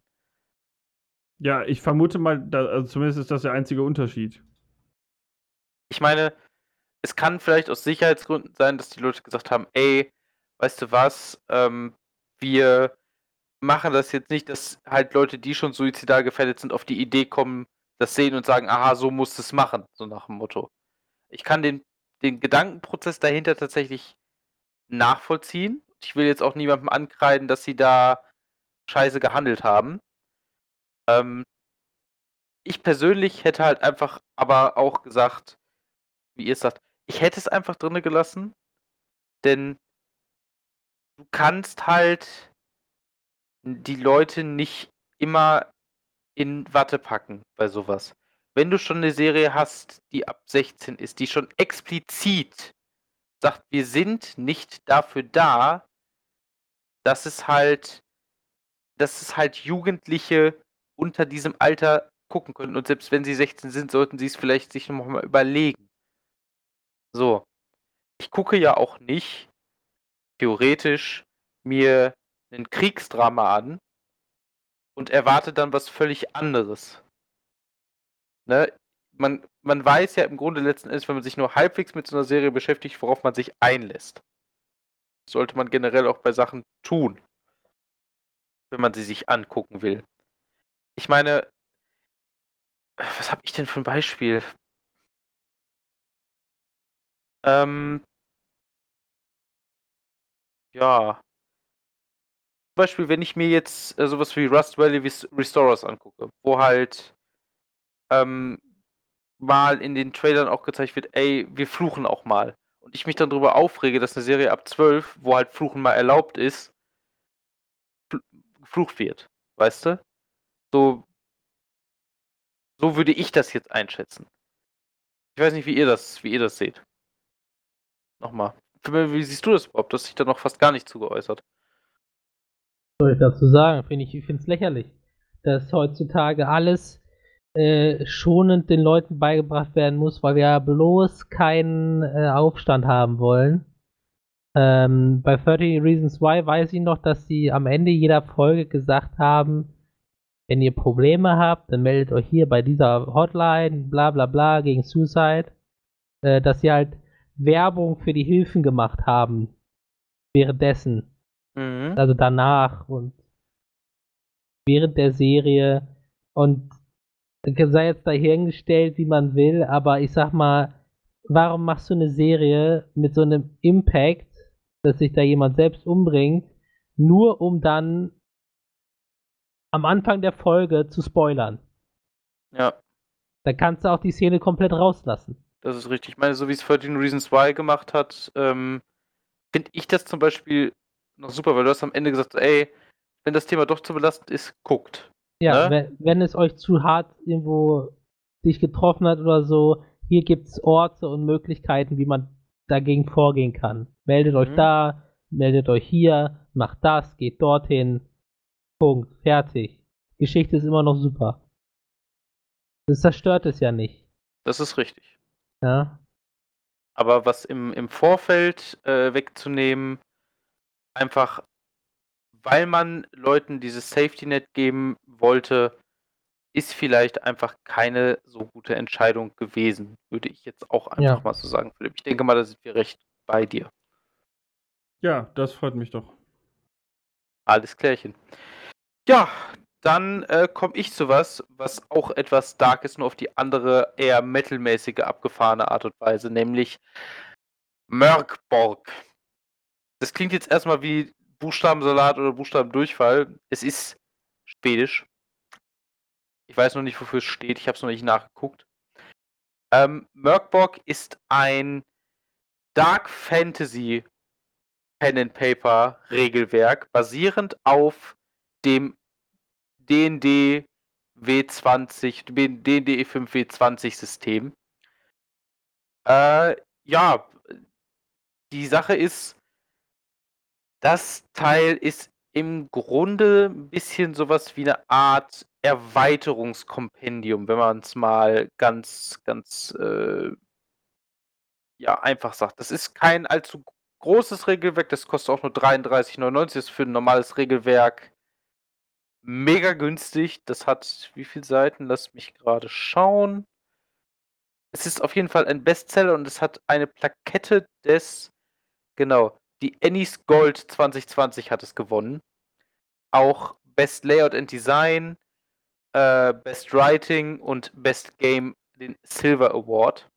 Ja, ich vermute mal, da, also zumindest ist das der einzige Unterschied. Ich meine, es kann vielleicht aus Sicherheitsgründen sein, dass die Leute gesagt haben, ey, weißt du was, ähm, wir machen das jetzt nicht, dass halt Leute, die schon suizidal gefährdet sind, auf die Idee kommen, das sehen und sagen, aha, so musst du es machen, so nach dem Motto. Ich kann den, den Gedankenprozess dahinter tatsächlich nachvollziehen. Ich will jetzt auch niemandem ankreiden, dass sie da scheiße gehandelt haben. Ähm, ich persönlich hätte halt einfach aber auch gesagt, wie ihr es sagt, ich hätte es einfach drinne gelassen, denn du kannst halt die Leute nicht immer in Watte packen bei sowas. Wenn du schon eine Serie hast, die ab 16 ist, die schon explizit sagt, wir sind nicht dafür da, dass es halt, dass es halt Jugendliche unter diesem Alter gucken können. Und selbst wenn sie 16 sind, sollten sie es vielleicht sich noch mal überlegen. So. Ich gucke ja auch nicht theoretisch mir ein Kriegsdrama an und erwarte dann was völlig anderes. Ne? Man, man weiß ja im Grunde letzten Endes, wenn man sich nur halbwegs mit so einer Serie beschäftigt, worauf man sich einlässt. Sollte man generell auch bei Sachen tun, wenn man sie sich angucken will. Ich meine, was habe ich denn für ein Beispiel? Ähm, ja. Zum Beispiel, wenn ich mir jetzt äh, sowas wie Rust Valley Restorers angucke, wo halt ähm, mal in den Trailern auch gezeigt wird, ey, wir fluchen auch mal. Und ich mich dann darüber aufrege, dass eine Serie ab 12, wo halt Fluchen mal erlaubt ist, geflucht wird. Weißt du? So, so würde ich das jetzt einschätzen. Ich weiß nicht, wie ihr das, wie ihr das seht. Nochmal. Wie siehst du das überhaupt? Du hast dich da noch fast gar nicht zugeäußert. Was soll ich dazu sagen? Find ich ich finde es lächerlich, dass heutzutage alles äh, schonend den Leuten beigebracht werden muss, weil wir ja bloß keinen äh, Aufstand haben wollen. Ähm, bei 30 Reasons Why weiß ich noch, dass sie am Ende jeder Folge gesagt haben, wenn ihr Probleme habt, dann meldet euch hier bei dieser Hotline, bla bla bla, gegen Suicide. Äh, dass sie halt Werbung für die Hilfen gemacht haben. Währenddessen. Mhm. Also danach und während der Serie. Und sei jetzt dahingestellt, wie man will, aber ich sag mal, warum machst du eine Serie mit so einem Impact, dass sich da jemand selbst umbringt, nur um dann am Anfang der Folge zu spoilern? Ja, Da kannst du auch die Szene komplett rauslassen. das ist richtig. Ich meine, so wie es 13 Reasons Why gemacht hat, ähm, finde ich das zum Beispiel noch super, weil du hast am Ende gesagt, ey, wenn das Thema doch zu belastend ist, guckt. Ja, Ne? wenn, wenn es euch zu hart irgendwo dich getroffen hat oder so, hier gibt es Orte und Möglichkeiten, wie man dagegen vorgehen kann. Meldet euch Mhm. da, meldet euch hier, macht das, geht dorthin. Punkt. Fertig. Geschichte ist immer noch super. Das zerstört es ja nicht. Das ist richtig. Ja. Aber was im, im Vorfeld äh, wegzunehmen, einfach weil man Leuten dieses Safety Net geben wollte, ist vielleicht einfach keine so gute Entscheidung gewesen, würde ich jetzt auch einfach Ja. mal so sagen, Philipp. Ich denke mal, da sind wir recht bei dir. Ja, das freut mich doch. Alles klärchen. Ja, dann äh, komme ich zu was, was auch etwas dark ist, nur auf die andere, eher metalmäßige, abgefahrene Art und Weise, nämlich Mörkborg. Das klingt jetzt erstmal wie Buchstabensalat oder Buchstabendurchfall. Es ist Schwedisch. Ich weiß noch nicht, wofür es steht. Ich habe es noch nicht nachgeguckt. Ähm, Mörkborg ist ein Dark Fantasy Pen and Paper Regelwerk basierend auf dem D&D W20, D&D 5 W20 System. Äh, ja, die Sache ist, das Teil ist im Grunde ein bisschen sowas wie eine Art Erweiterungskompendium, wenn man es mal ganz, ganz äh, ja, einfach sagt. Das ist kein allzu großes Regelwerk, das kostet auch nur 33,99. Das ist für ein normales Regelwerk mega günstig. Das hat wie viele Seiten? Lass mich gerade schauen. Es ist auf jeden Fall ein Bestseller und es hat eine Plakette des, genau, die Annie's Gold 2020 hat es gewonnen. Auch Best Layout and Design, äh, Best Writing und Best Game den Silver Award.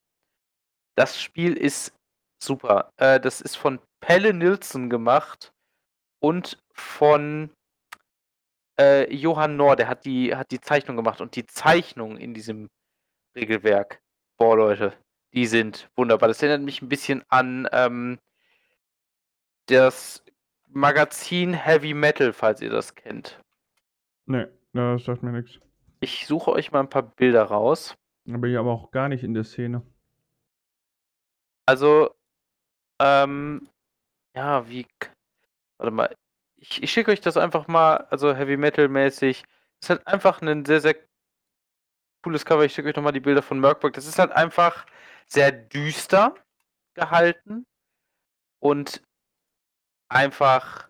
Das Spiel ist super. Äh, das ist von Pelle Nilsson gemacht und von äh, Johann Nohr, der hat die, hat die Zeichnung gemacht und die Zeichnung in diesem Regelwerk, boah Leute, die sind wunderbar. Das erinnert mich ein bisschen an ähm, das Magazin Heavy Metal, falls ihr das kennt. Nee, das sagt mir nichts. Ich suche euch mal ein paar Bilder raus. Da bin ich aber auch gar nicht in der Szene. Also, ähm, ja, wie. Warte mal. Ich, ich schicke euch das einfach mal, also Heavy Metal mäßig. Ist halt einfach ein sehr, sehr cooles Cover. Ich schicke euch nochmal die Bilder von Merkburg. Das ist halt einfach sehr düster gehalten und einfach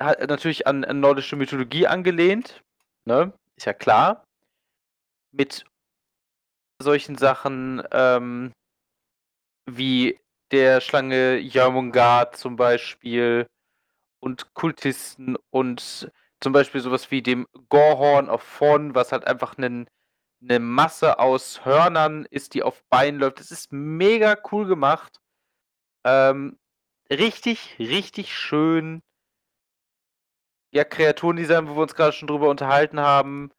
halt natürlich an, an nordische Mythologie angelehnt. Ne? Ist ja klar. Mit solchen Sachen ähm, wie der Schlange Jormungand zum Beispiel und Kultisten und zum Beispiel sowas wie dem Gorhorn of Thorn, was halt einfach eine Masse aus Hörnern ist, die auf Beinen läuft. Das ist mega cool gemacht. Ähm, richtig, richtig schön. Ja, Kreaturendesign, wo wir uns gerade schon drüber unterhalten haben.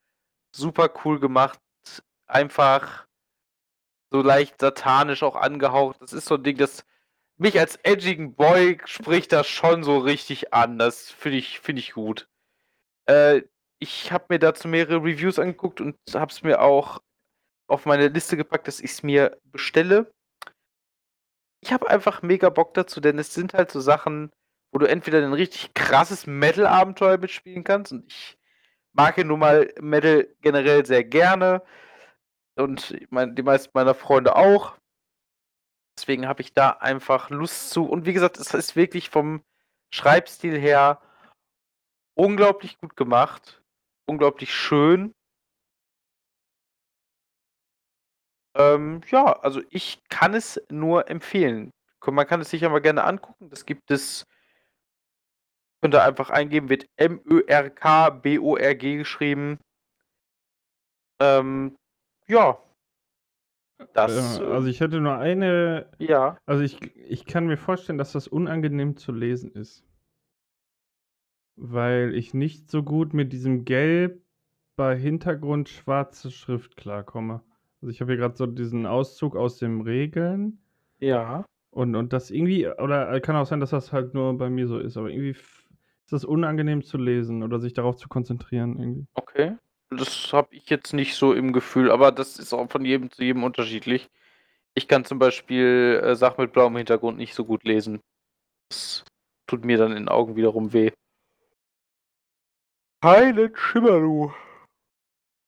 Super cool gemacht. Einfach so leicht satanisch auch angehaucht. Das ist so ein Ding, das mich als edgigen Boy spricht das schon so richtig an. Das finde ich, finde ich gut. Äh, ich habe mir dazu mehrere Reviews angeguckt und habe es mir auch auf meine Liste gepackt, dass ich es mir bestelle. Ich habe einfach mega Bock dazu, denn es sind halt so Sachen, wo du entweder ein richtig krasses Metal-Abenteuer mitspielen kannst und ich mag ja nun mal Metal generell sehr gerne und mein, die meisten meiner Freunde auch. Deswegen habe ich da einfach Lust zu. Und wie gesagt, es ist wirklich vom Schreibstil her unglaublich gut gemacht. Unglaublich schön. Ähm, ja, also ich kann es nur empfehlen. Man kann es sich ja mal gerne angucken. Das gibt es. Könnt ihr einfach eingeben, wird M-Ö-R-K-B-O-R-G geschrieben. Ähm, ja. Das. Äh, also ich hätte nur eine. Ja. Also ich, ich kann mir vorstellen, dass das unangenehm zu lesen ist. Weil ich nicht so gut mit diesem gelb bei Hintergrund schwarze Schrift klarkomme. Also ich habe hier gerade so diesen Auszug aus den Regeln. Ja. Und, und das irgendwie, oder kann auch sein, dass das halt nur bei mir so ist, aber irgendwie ist das unangenehm zu lesen oder sich darauf zu konzentrieren irgendwie. Okay. Das habe ich jetzt nicht so im Gefühl, aber das ist auch von jedem zu jedem unterschiedlich. Ich kann zum Beispiel äh, Sachen mit blauem Hintergrund nicht so gut lesen. Das tut mir dann in den Augen wiederum weh. Heilen Schimmer, du.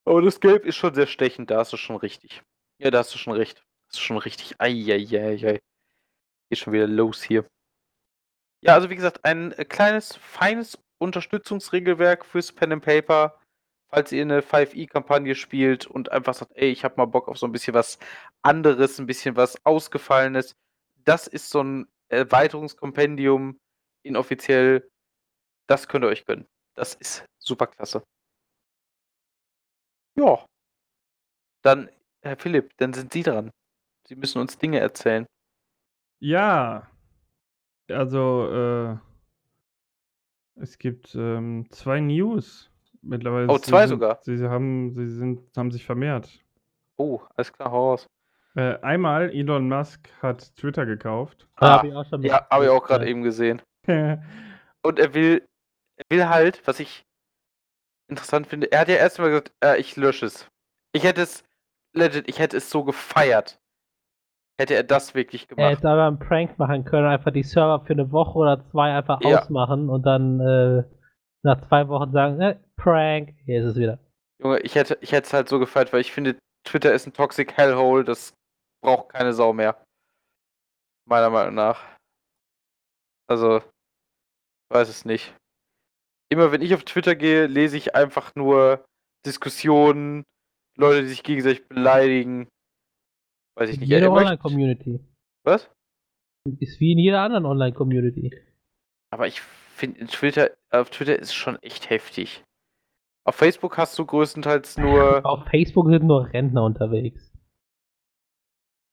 Aber das Gelb ist schon sehr stechend, da hast du schon richtig. Ja, da hast du schon recht. Das ist schon richtig. Eieiei. Geht schon wieder los hier. Ja, also wie gesagt, ein äh, kleines, feines Unterstützungsregelwerk fürs Pen and Paper, falls ihr eine 5e-Kampagne spielt und einfach sagt, ey, ich habe mal Bock auf so ein bisschen was anderes, ein bisschen was Ausgefallenes. Das ist so ein Erweiterungskompendium inoffiziell. Das könnt ihr euch gönnen. Das ist super klasse. Ja. Dann, Herr Philipp, dann sind Sie dran. Sie müssen uns Dinge erzählen. Ja, also äh, es gibt ähm, zwei News mittlerweile. Oh, Sie zwei sind, sogar? Sie haben, sie sind, haben sich vermehrt. Oh, alles klar, hau raus. Äh, einmal, Elon Musk hat Twitter gekauft. Ah, habe ich auch Ja, habe ich auch gerade mitgekriegt, eben gesehen. Und er will, er will halt, was ich interessant finde, er hat ja erstmal gesagt, äh, ich lösche es. Ich hätte es, legit, ich hätte es so gefeiert. Hätte er das wirklich Er gemacht. hätte aber einen Prank machen können, einfach die Server für eine Woche oder zwei einfach Ja. ausmachen und dann äh, nach zwei Wochen sagen, äh, Prank, hier ist es wieder. Junge, ich hätte, ich hätte es halt so gefeiert, weil ich finde, Twitter ist ein Toxic Hellhole, das braucht keine Sau mehr. Meiner Meinung nach. Also, weiß es nicht. Immer wenn ich auf Twitter gehe, lese ich einfach nur Diskussionen, Leute, die sich gegenseitig beleidigen. Weiß ich nicht. Jede Online-Community. Was? Ist wie in jeder anderen Online-Community. Aber ich finde, Twitter, auf Twitter ist schon echt heftig. Auf Facebook hast du größtenteils nur. Auf Facebook sind nur Rentner unterwegs.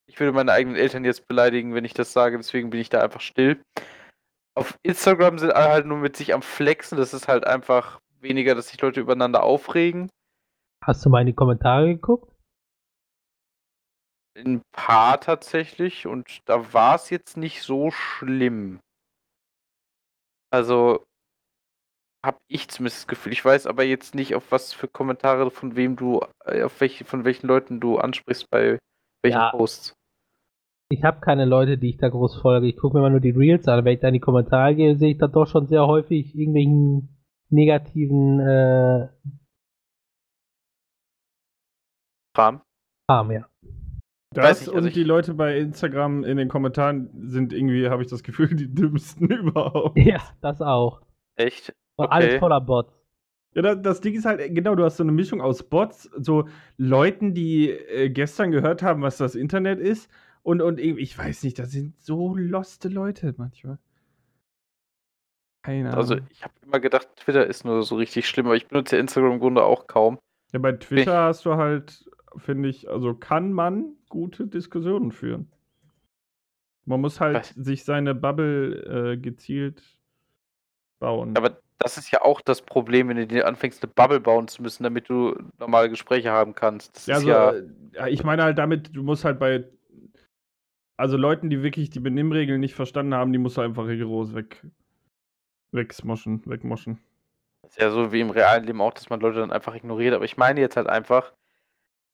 Ich würde meine eigenen Eltern jetzt beleidigen, wenn ich das sage, deswegen bin ich da einfach still. Auf Instagram sind alle halt nur mit sich am Flexen, das ist halt einfach weniger, dass sich Leute übereinander aufregen. Hast du mal in die Kommentare geguckt? Ein paar tatsächlich und da war es jetzt nicht so schlimm. Also habe ich zumindest das Gefühl. Ich weiß aber jetzt nicht, auf was für Kommentare von wem du, äh, auf welche, von welchen Leuten du ansprichst bei welchen Ja. Posts. Ich habe keine Leute, die ich da groß folge. Ich gucke mir immer nur die Reels an. Wenn ich da in die Kommentare gehe, sehe ich da doch schon sehr häufig irgendwelchen negativen äh, Kram. Kram, ja. Das Weiß ich, also und ich- die Leute bei Instagram in den Kommentaren sind irgendwie, habe ich das Gefühl, die dümmsten überhaupt. Ja, das auch. Echt? Und Okay. alles voller Bots. Ja, da- das Ding ist halt, äh, genau, du hast so eine Mischung aus Bots, so Leuten, die äh, gestern gehört haben, was das Internet ist, und, und ich weiß nicht, das sind so loste Leute manchmal. Keine Ahnung. Also ich habe immer gedacht, Twitter ist nur so richtig schlimm, aber ich benutze ja Instagram im Grunde auch kaum. ja, bei Twitter hast du halt, finde ich, also kann man gute Diskussionen führen. Man muss halt Was? sich seine Bubble äh, gezielt bauen. Aber das ist ja auch das Problem, wenn du dir anfängst, eine Bubble bauen zu müssen, damit du normale Gespräche haben kannst. Das Ja, ist also, ja. äh, ja, ich meine halt damit, du musst halt bei, also Leuten, die wirklich die Benimmregeln nicht verstanden haben, die musst du einfach rigoros weg, wegsmoschen, wegmoschen. Das ist ja so wie im realen Leben auch, dass man Leute dann einfach ignoriert. Aber ich meine jetzt halt einfach,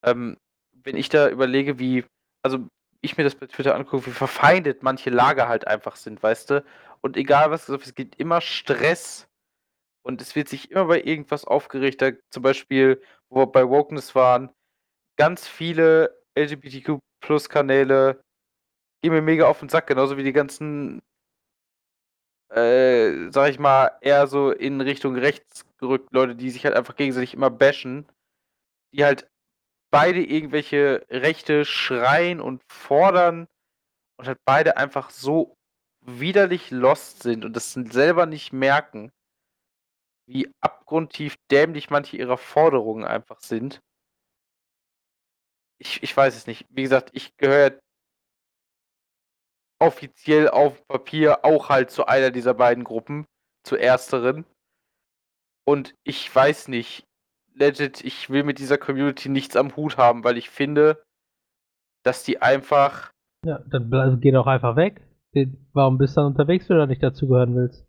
ähm, wenn ich da überlege, wie, also ich mir das bei Twitter angucke, wie verfeindet manche Lager halt einfach sind, weißt du? Und egal was, es gibt immer Stress und es wird sich immer bei irgendwas aufgeregt. Da zum Beispiel, wo wir bei Wokeness waren, ganz viele LGBTQ-Plus-Kanäle gehen mir mega auf den Sack, genauso wie die ganzen äh, sag ich mal, eher so in Richtung rechts gerückt, Leute, die sich halt einfach gegenseitig immer bashen, die halt beide irgendwelche Rechte schreien und fordern und halt beide einfach so widerlich lost sind und das selber nicht merken, wie abgrundtief dämlich manche ihrer Forderungen einfach sind. Ich, ich weiß es nicht. Wie gesagt, ich gehöre offiziell auf Papier auch halt zu einer dieser beiden Gruppen, zu ersteren. Und ich weiß nicht, legit, ich will mit dieser Community nichts am Hut haben, weil ich finde, dass die einfach, Ja, dann ble- geh doch einfach weg. Warum bist du dann unterwegs, wenn du da nicht dazugehören willst?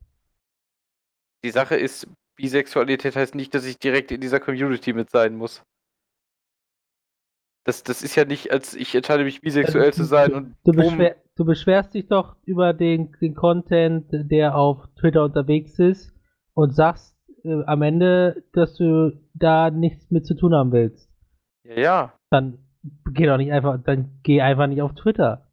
die Sache ist, Bisexualität heißt nicht, dass ich direkt in dieser Community mit sein muss. Das, das ist ja nicht, als ich entscheide mich bisexuell zu sein und Du, bumm, beschwer, du beschwerst dich doch über den, den Content, der auf Twitter unterwegs ist und sagst äh, am Ende, dass du da nichts mit zu tun haben willst. ja, ja, Dann geh doch nicht einfach, dann geh einfach nicht auf Twitter.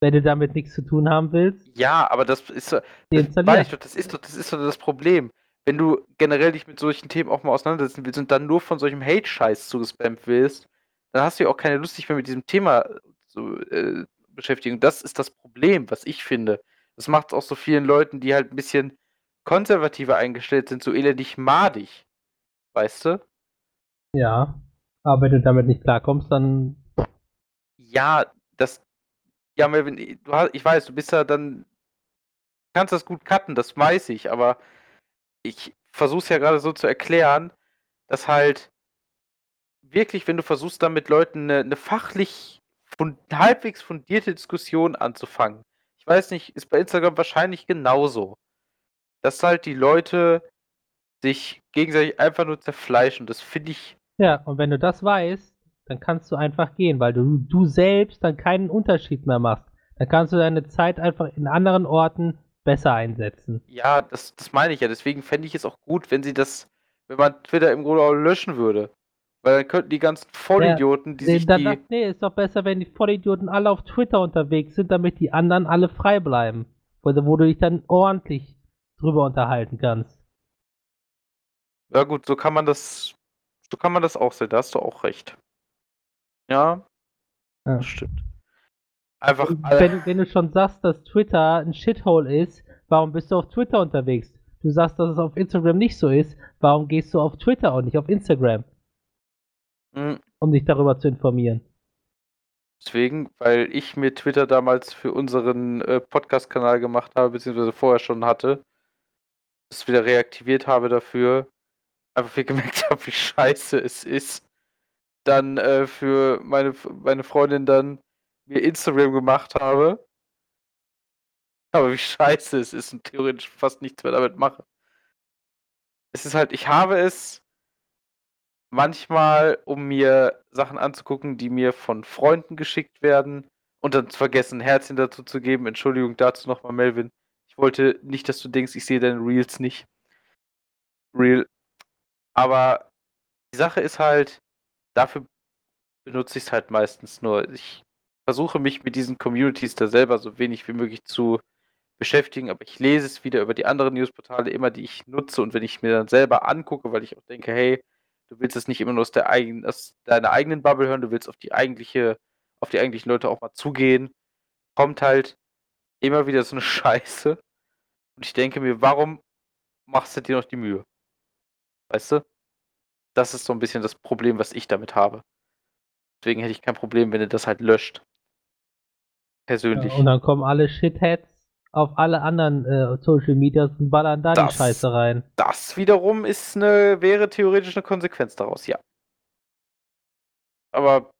Wenn du damit nichts zu tun haben willst, ja, aber das ist so, Das, ich doch, das ist doch, das ist doch das Problem. Wenn du generell dich mit solchen Themen auch mal auseinandersetzen willst und dann nur von solchem Hate-Scheiß zugespammt wirst, dann hast du ja auch keine Lust, dich mehr mit diesem Thema zu äh, beschäftigen. Das ist das Problem, was ich finde. Das macht es auch so vielen Leuten, die halt ein bisschen konservativer eingestellt sind, so elendig madig. Weißt du? Ja. Aber wenn du damit nicht klarkommst, dann Ja, das. Ja, Melvin, du hast, ich weiß, du bist ja dann. Kannst das gut cutten, das weiß ich, aber ich versuche es ja gerade so zu erklären, dass halt wirklich, wenn du versuchst, dann mit Leuten eine, eine fachlich fund, halbwegs fundierte Diskussion anzufangen. Ich weiß nicht, ist bei Instagram wahrscheinlich genauso. Dass halt die Leute sich gegenseitig einfach nur zerfleischen. Das finde ich Ja, und wenn du das weißt, dann kannst du einfach gehen, weil du, du selbst dann keinen Unterschied mehr machst. Dann kannst du deine Zeit einfach in anderen Orten besser einsetzen. Ja, das, das meine ich ja. Deswegen fände ich es auch gut, wenn sie das, wenn man Twitter im Grunde auch löschen würde. Weil dann könnten die ganzen Vollidioten, die Nee, sich dann, die. nee, ist doch besser, wenn die Vollidioten alle auf Twitter unterwegs sind, damit die anderen alle frei bleiben. Wo, du- wo du dich dann ordentlich drüber unterhalten kannst. Ja gut, so kann man das. So kann man das auch sehen, da hast du auch recht. Ja, Ja. das stimmt. Einfach alle, Wenn, du- wenn du schon sagst, dass Twitter ein Shithole ist, warum bist du auf Twitter unterwegs? Du sagst, dass es auf Instagram nicht so ist, warum gehst du auf Twitter und nicht auf Instagram, Hm, um dich darüber zu informieren? Deswegen, weil ich mir Twitter damals für unseren äh, Podcast-Kanal gemacht habe, beziehungsweise vorher schon hatte, es wieder reaktiviert habe dafür, einfach viel gemerkt habe, wie scheiße es ist, dann äh, für meine, meine Freundin dann mir Instagram gemacht habe. Aber wie scheiße es ist und theoretisch fast nichts mehr damit mache. Es ist halt, ich habe es manchmal, um mir Sachen anzugucken, die mir von Freunden geschickt werden und dann zu vergessen, ein Herzchen dazu zu geben. Entschuldigung dazu nochmal, Melvin. Ich wollte nicht, dass du denkst, ich sehe deine Reels nicht. Real. Aber die Sache ist halt, dafür benutze ich es halt meistens nur. Ich versuche mich mit diesen Communities da selber so wenig wie möglich zu beschäftigen, aber ich lese es wieder über die anderen Newsportale immer, die ich nutze und wenn ich mir dann selber angucke, weil ich auch denke, hey, du willst es nicht immer nur aus, der eigenen, aus deiner eigenen Bubble hören, du willst auf die eigentliche, auf die eigentlichen Leute auch mal zugehen, kommt halt immer wieder so eine Scheiße. Und ich denke mir, warum machst du dir noch die Mühe? Weißt du? Das ist so ein bisschen das Problem, was ich damit habe. Deswegen hätte ich kein Problem, wenn ihr das halt löscht. Persönlich. Ja, und dann kommen alle Shitheads auf alle anderen äh, Social Medias und ballern da Das- die Scheiße rein. Das wiederum ist eine, wäre theoretisch eine Konsequenz daraus, ja. Aber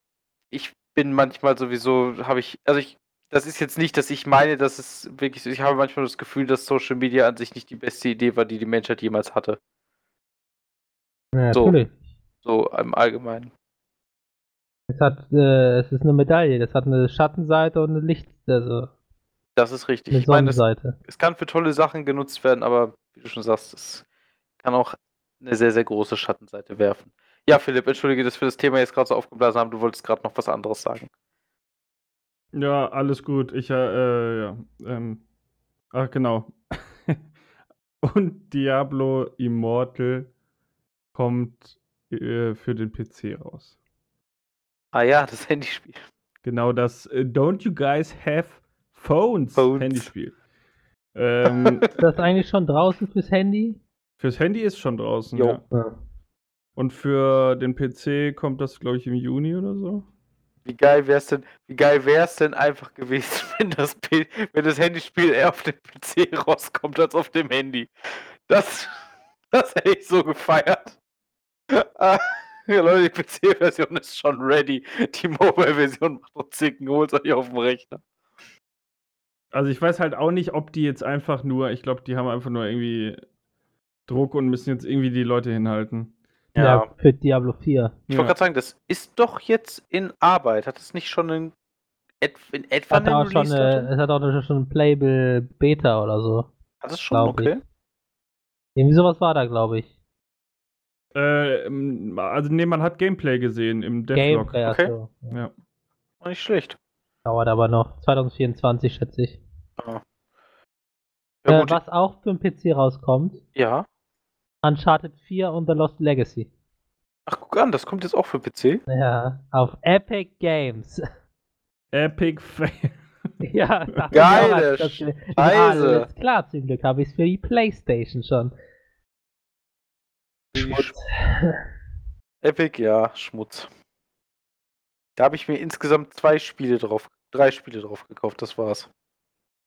ich bin manchmal sowieso, habe ich, also ich, das ist jetzt nicht, dass ich meine, dass es wirklich so, ich habe manchmal das Gefühl, dass Social Media an sich nicht die beste Idee war, die die Menschheit jemals hatte. Ja, So. natürlich. So im Allgemeinen. Es hat, äh, es ist eine Medaille. Das hat eine Schattenseite und eine Licht, also Das ist richtig. eine Ich meine, es, es kann für tolle Sachen genutzt werden, aber wie du schon sagst, es kann auch eine sehr, sehr große Schattenseite werfen. Ja, Philipp, entschuldige, dass wir das Thema jetzt gerade so aufgeblasen haben. Du wolltest gerade noch was anderes sagen. Ja, alles gut. Ich, äh, äh, ja. Ähm, ach, genau. Und Diablo Immortal kommt äh, für den PC raus. Ah ja, das Handyspiel. Genau das äh, Don't You Guys Have Phones, Phones. Handyspiel. Ähm, Ist das eigentlich schon draußen fürs Handy? fürs Handy ist schon draußen, Jo. ja. Und für den PC kommt das, glaube ich, im Juni oder so. Wie geil wär's denn, wie geil wär's denn einfach gewesen, wenn das, P wenn das Handyspiel eher auf dem PC rauskommt als auf dem Handy. Das, das hätte ich so gefeiert. Ah, ja, Leute, die PC-Version ist schon ready. Die Mobile-Version macht noch Zicken, holt euch auf dem Rechner. Also ich weiß halt auch nicht, ob die jetzt einfach nur, ich glaube, die haben einfach nur irgendwie Druck und müssen jetzt irgendwie die Leute hinhalten. Ja. für Diablo 4. Ich wollte gerade sagen, das ist doch jetzt in Arbeit. Hat es nicht schon in, et in etwa Hat einen schon, äh, Release-Datum? es hat auch schon ein Playable Beta oder so. Hat es schon, glaub ich. okay. Irgendwie sowas war da, glaube ich. Äh, ähm, also nee, man hat Gameplay gesehen im Devlog. Gameplay, okay. achso. Ja. Ja. War Nicht schlecht. Dauert aber noch. 2024, schätze ich. Ja, ja äh, was auch für den PC rauskommt, Ja. Uncharted 4 und The Lost Legacy. Ach, guck an, das kommt jetzt auch für PC. Ja, auf Epic Games. Epic Fail. ja, Geile ich auch, Scheiße. Alles klar, zum Glück habe ich es für die Playstation schon. Schmutz. Epic, ja, Schmutz. Da habe ich mir insgesamt zwei Spiele drauf, drei Spiele drauf gekauft, das war's.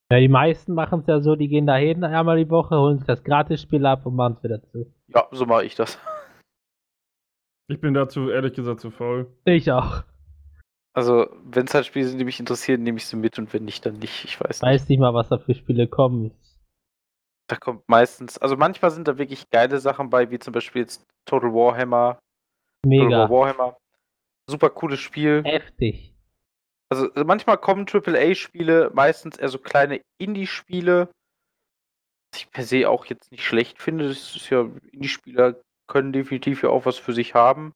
Ja, die meisten machen es ja so, die gehen da hin einmal die Woche, holen sich das Gratisspiel ab und machen es wieder zu. Ja, so mache ich das. Ich bin dazu ehrlich gesagt zu faul. Ich auch. Also, wenn es halt Spiele sind, die mich interessieren, nehme ich sie mit und wenn nicht, dann nicht. Ich weiß nicht. Weiß nicht mal, was da für Spiele kommen. Da kommt meistens, also manchmal sind da wirklich geile Sachen bei, wie zum Beispiel jetzt Total Warhammer. Mega. Total War Warhammer. Super cooles Spiel. Heftig. Also äh, manchmal kommen AAA-Spiele, meistens eher so kleine Indie-Spiele, was ich per se auch jetzt nicht schlecht finde. Das ist ja, Indie-Spieler können definitiv ja auch was für sich haben.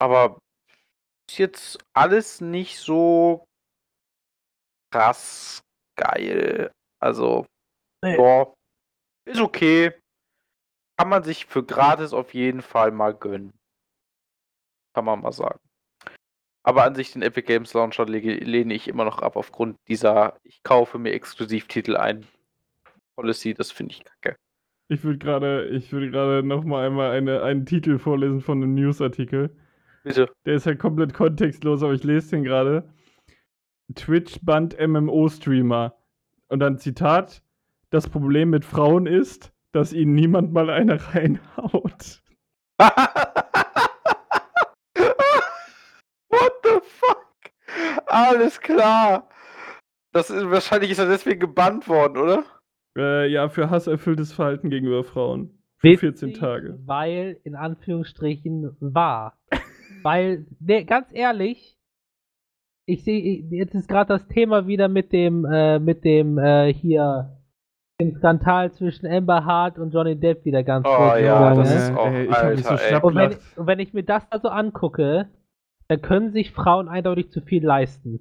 Aber ist jetzt alles nicht so krass geil. Also, Nee. ja, ist okay. Kann man sich für gratis auf jeden Fall mal gönnen. Kann man mal sagen. Aber an sich den Epic Games Launcher lehne ich immer noch ab aufgrund dieser ich kaufe mir Exklusivtitel ein Policy. Das finde ich kacke. Ich würde gerade, ich würde gerade noch mal einmal eine, einen Titel vorlesen von einem Newsartikel. Bitte. Der ist halt komplett kontextlos, aber ich lese den gerade. Twitch bannt MMO-Streamer. Und dann Zitat: Das Problem mit Frauen ist, dass ihnen niemand mal eine reinhaut. What the fuck? Alles klar. Das ist, wahrscheinlich ist er deswegen gebannt worden, oder? Äh, ja, für hasserfülltes Verhalten gegenüber Frauen. Für 14 Witzig, Tage. Weil, in Anführungsstrichen, wahr. weil, ne, ganz ehrlich, ich sehe, jetzt ist gerade das Thema wieder mit dem, äh, mit dem, äh, hier, dem Skandal zwischen Amber Hart und Johnny Depp wieder ganz Oh groß ja, gegangen, das ne? ist auch, Ey, ich hab mich so Alter, ey. und, wenn, und wenn ich mir das also angucke, dann können sich Frauen eindeutig zu viel leisten.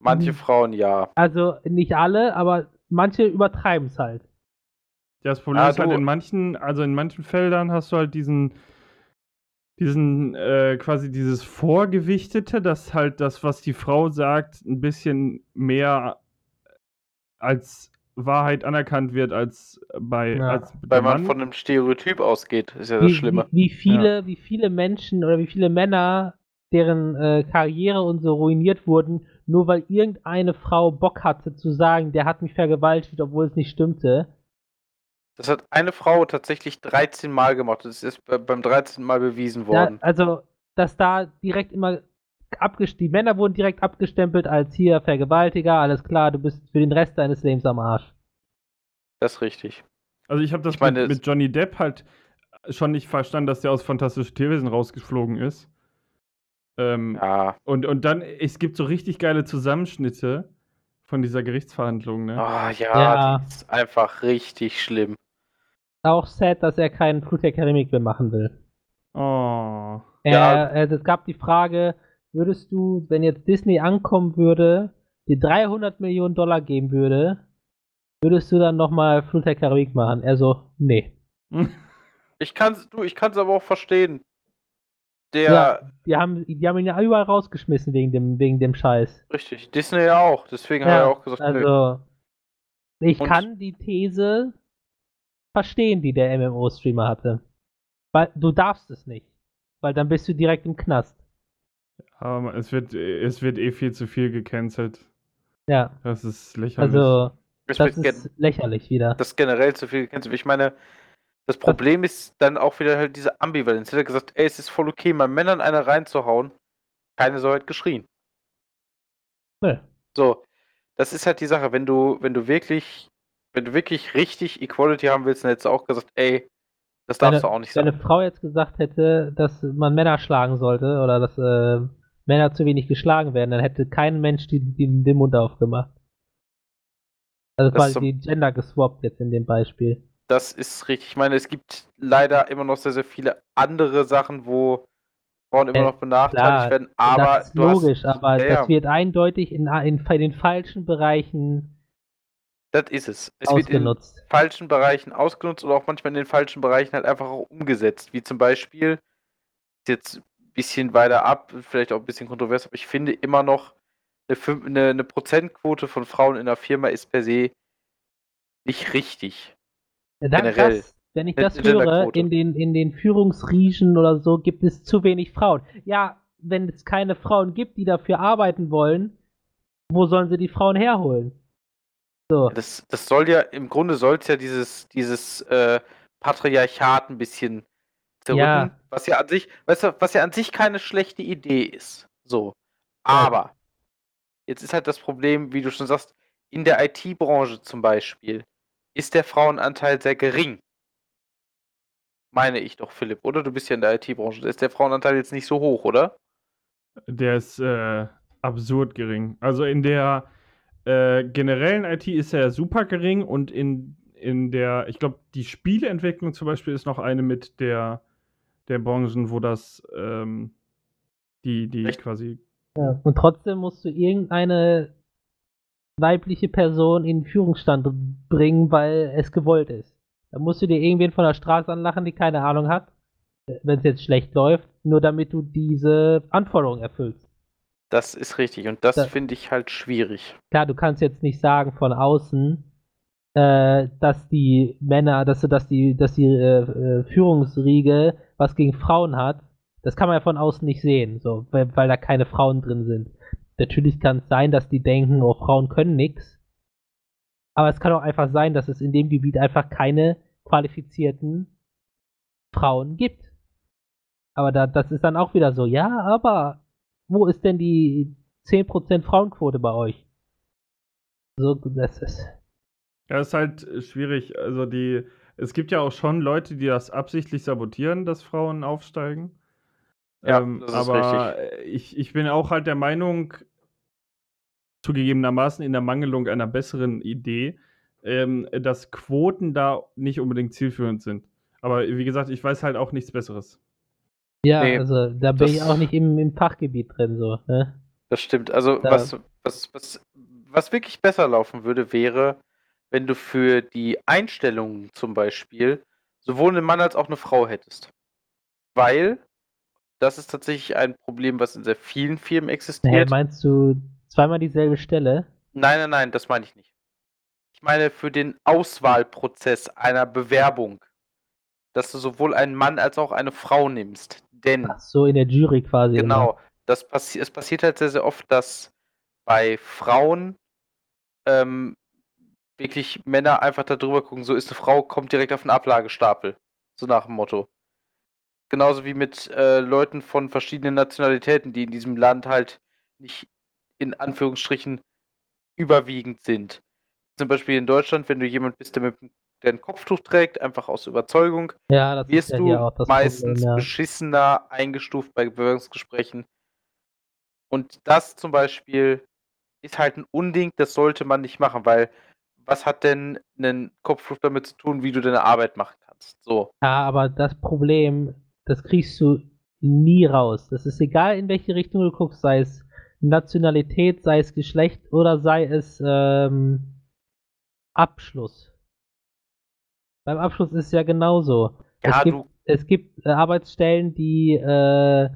Manche Mhm. Frauen ja. Also nicht alle, aber manche übertreiben es halt. Ja, das Problem Ah, ist halt in manchen, also in manchen Feldern hast du halt diesen, diesen, äh, quasi dieses Vorgewichtete, dass halt das, was die Frau sagt, ein bisschen mehr als Wahrheit anerkannt wird als bei, Ja. als Weil man Mann. von einem Stereotyp ausgeht, ist ja das wie, Schlimme. Wie, wie viele, wie viele Menschen oder wie viele Männer, deren äh, Karriere und so ruiniert wurden, nur weil irgendeine Frau Bock hatte zu sagen, der hat mich vergewaltigt, obwohl es nicht stimmte. Das hat eine Frau tatsächlich 13 Mal gemacht. Das ist be- beim 13. Mal bewiesen Ja, worden. also, dass da direkt immer abgest die Männer wurden direkt abgestempelt als hier Vergewaltiger, alles klar, du bist für den Rest deines Lebens am Arsch. Das ist richtig. Also ich habe das Ich meine, mit, mit Johnny Depp halt schon nicht verstanden, dass der aus Fantastische Tierwesen rausgeflogen ist. Ähm, Ja. und, und dann, es gibt so richtig geile Zusammenschnitte von dieser Gerichtsverhandlung, ne? Ah, ja, Ja. die ist einfach richtig schlimm. Auch sad, dass er keinen Flut der Karibik mehr machen will. Oh. Ja. Äh, äh, es gab die Frage, würdest du, wenn jetzt Disney ankommen würde, dir 300 Millionen Dollar geben würde, würdest du dann nochmal Flut der Karibik machen? Er so, nee. Ich kann's, du, ich kann's aber auch verstehen. Der, Ja, die haben, die haben ihn ja überall rausgeschmissen wegen dem, wegen dem Scheiß. richtig, Disney ja auch. Deswegen hat er auch gesagt, also, ich Und- kann die These verstehen, die der MMO-Streamer hatte. Weil du darfst es nicht. Weil dann bist du direkt im Knast. Aber es wird, es wird eh viel zu viel gecancelt. Ja, Das ist lächerlich. also, das gen- ist lächerlich wieder. das generell zu viel du. Ich meine, das Problem ist dann auch wieder halt diese Ambivalenz. Er hat gesagt, ey, es ist voll okay, mal Männern eine reinzuhauen. Keine so halt geschrien. Nö. So, das ist halt die Sache, wenn du, wenn du wirklich, wenn du wirklich richtig Equality haben willst, dann hättest du auch gesagt, ey, das darfst du auch nicht Wenn sagen. eine Frau jetzt gesagt hätte, dass man Männer schlagen sollte oder dass äh, Männer zu wenig geschlagen werden, dann hätte kein Mensch die, die, den Mund aufgemacht. Also quasi die Gender geswappt jetzt in dem Beispiel. Das ist richtig. Ich meine, es gibt leider immer noch sehr, sehr viele andere Sachen, wo Frauen immer Äh, noch benachteiligt klar, werden, aber das ist logisch, hast, aber ja. das wird eindeutig in, in, in den falschen Bereichen das ist es. Es wird in falschen Bereichen ausgenutzt oder auch manchmal in den falschen Bereichen halt einfach auch umgesetzt. Wie zum Beispiel, jetzt ein bisschen weiter ab, vielleicht auch ein bisschen kontrovers, aber ich finde immer noch, eine, eine, eine Prozentquote von Frauen in der Firma ist per se nicht richtig. Ja, generell. Das, wenn ich das höre, in den, in den Führungsriechen oder so gibt es zu wenig Frauen. Ja, wenn es keine Frauen gibt, die dafür arbeiten wollen, wo sollen sie die Frauen herholen? So. Das, das soll ja, im Grunde soll es ja dieses, dieses äh, Patriarchat ein bisschen zerrücken, Ja. was ja an sich, weißt du, was ja an sich keine schlechte Idee ist. So. Aber jetzt ist halt das Problem, wie du schon sagst, in der IT-Branche zum Beispiel ist der Frauenanteil sehr gering. Meine ich doch, Philipp, oder? Du bist ja in der IT-Branche. Da ist der Frauenanteil jetzt nicht so hoch, oder? Der ist äh, absurd gering. Also in der äh, generellen IT ist er super gering und in, in der, ich glaube, die Spieleentwicklung zum Beispiel ist noch eine mit der, der Branchen, wo das ähm, die, die Echt? quasi. Ja. Und trotzdem musst du irgendeine weibliche Person in den Führungsstand bringen, weil es gewollt ist. Da musst du dir irgendwen von der Straße anlachen, die keine Ahnung hat, wenn es jetzt schlecht läuft, nur damit du diese Anforderungen erfüllst. Das ist richtig. Und das Da- finde ich halt schwierig. Klar, du kannst jetzt nicht sagen von außen, äh, dass die Männer, dass du, dass die, dass die äh, äh, Führungsriege was gegen Frauen hat. Das kann man ja von außen nicht sehen, so, weil, weil da keine Frauen drin sind. Natürlich kann es sein, dass die denken, oh, Frauen können nix. Aber es kann auch einfach sein, dass es in dem Gebiet einfach keine qualifizierten Frauen gibt. Aber da, das ist dann auch wieder so, ja, aber wo ist denn die 10% Frauenquote bei euch? So, das ist. Ja, ist halt schwierig. Also die, es gibt ja auch schon Leute, die das absichtlich sabotieren, dass Frauen aufsteigen. Ja, ähm, das ist aber ich, ich bin auch halt der Meinung, zugegebenermaßen in der Mangelung einer besseren Idee, ähm, dass Quoten da nicht unbedingt zielführend sind. Aber wie gesagt, ich weiß halt auch nichts Besseres. Ja, Nee, also da bin ich auch nicht im, im Fachgebiet drin, so, ne? Das stimmt. Also Da- was, was, was, was wirklich besser laufen würde, wäre, wenn du für die Einstellungen zum Beispiel sowohl einen Mann als auch eine Frau hättest. Weil das ist tatsächlich ein Problem, was in sehr vielen Firmen existiert. meinst du zweimal dieselbe Stelle? Nein, nein, nein, das meine ich nicht. Ich meine für den Auswahlprozess einer Bewerbung, dass du sowohl einen Mann als auch eine Frau nimmst. Denn Ach so, in der Jury quasi. immer. Genau. Das passi es passiert halt sehr, sehr oft, dass bei Frauen ähm, wirklich Männer einfach da drüber gucken, so ist eine Frau, kommt direkt auf den Ablagestapel. So nach dem Motto. Genauso wie mit äh, Leuten von verschiedenen Nationalitäten, die in diesem Land halt nicht in Anführungsstrichen überwiegend sind. Zum Beispiel in Deutschland, wenn du jemand bist, der mit dem- der ein Kopftuch trägt, einfach aus Überzeugung, Ja, das wirst ja du meistens Problem, ja. beschissener eingestuft bei Bewerbungsgesprächen. Und das zum Beispiel ist halt ein Unding, das sollte man nicht machen, weil was hat denn ein Kopftuch damit zu tun, wie du deine Arbeit machen kannst? So. Ja, aber das Problem, das kriegst du nie raus. Das ist egal, in welche Richtung du guckst, sei es Nationalität, sei es Geschlecht oder sei es ähm, Abschluss. Beim Abschluss ist es ja genauso. Ja, es gibt, es gibt äh, Arbeitsstellen, die, äh,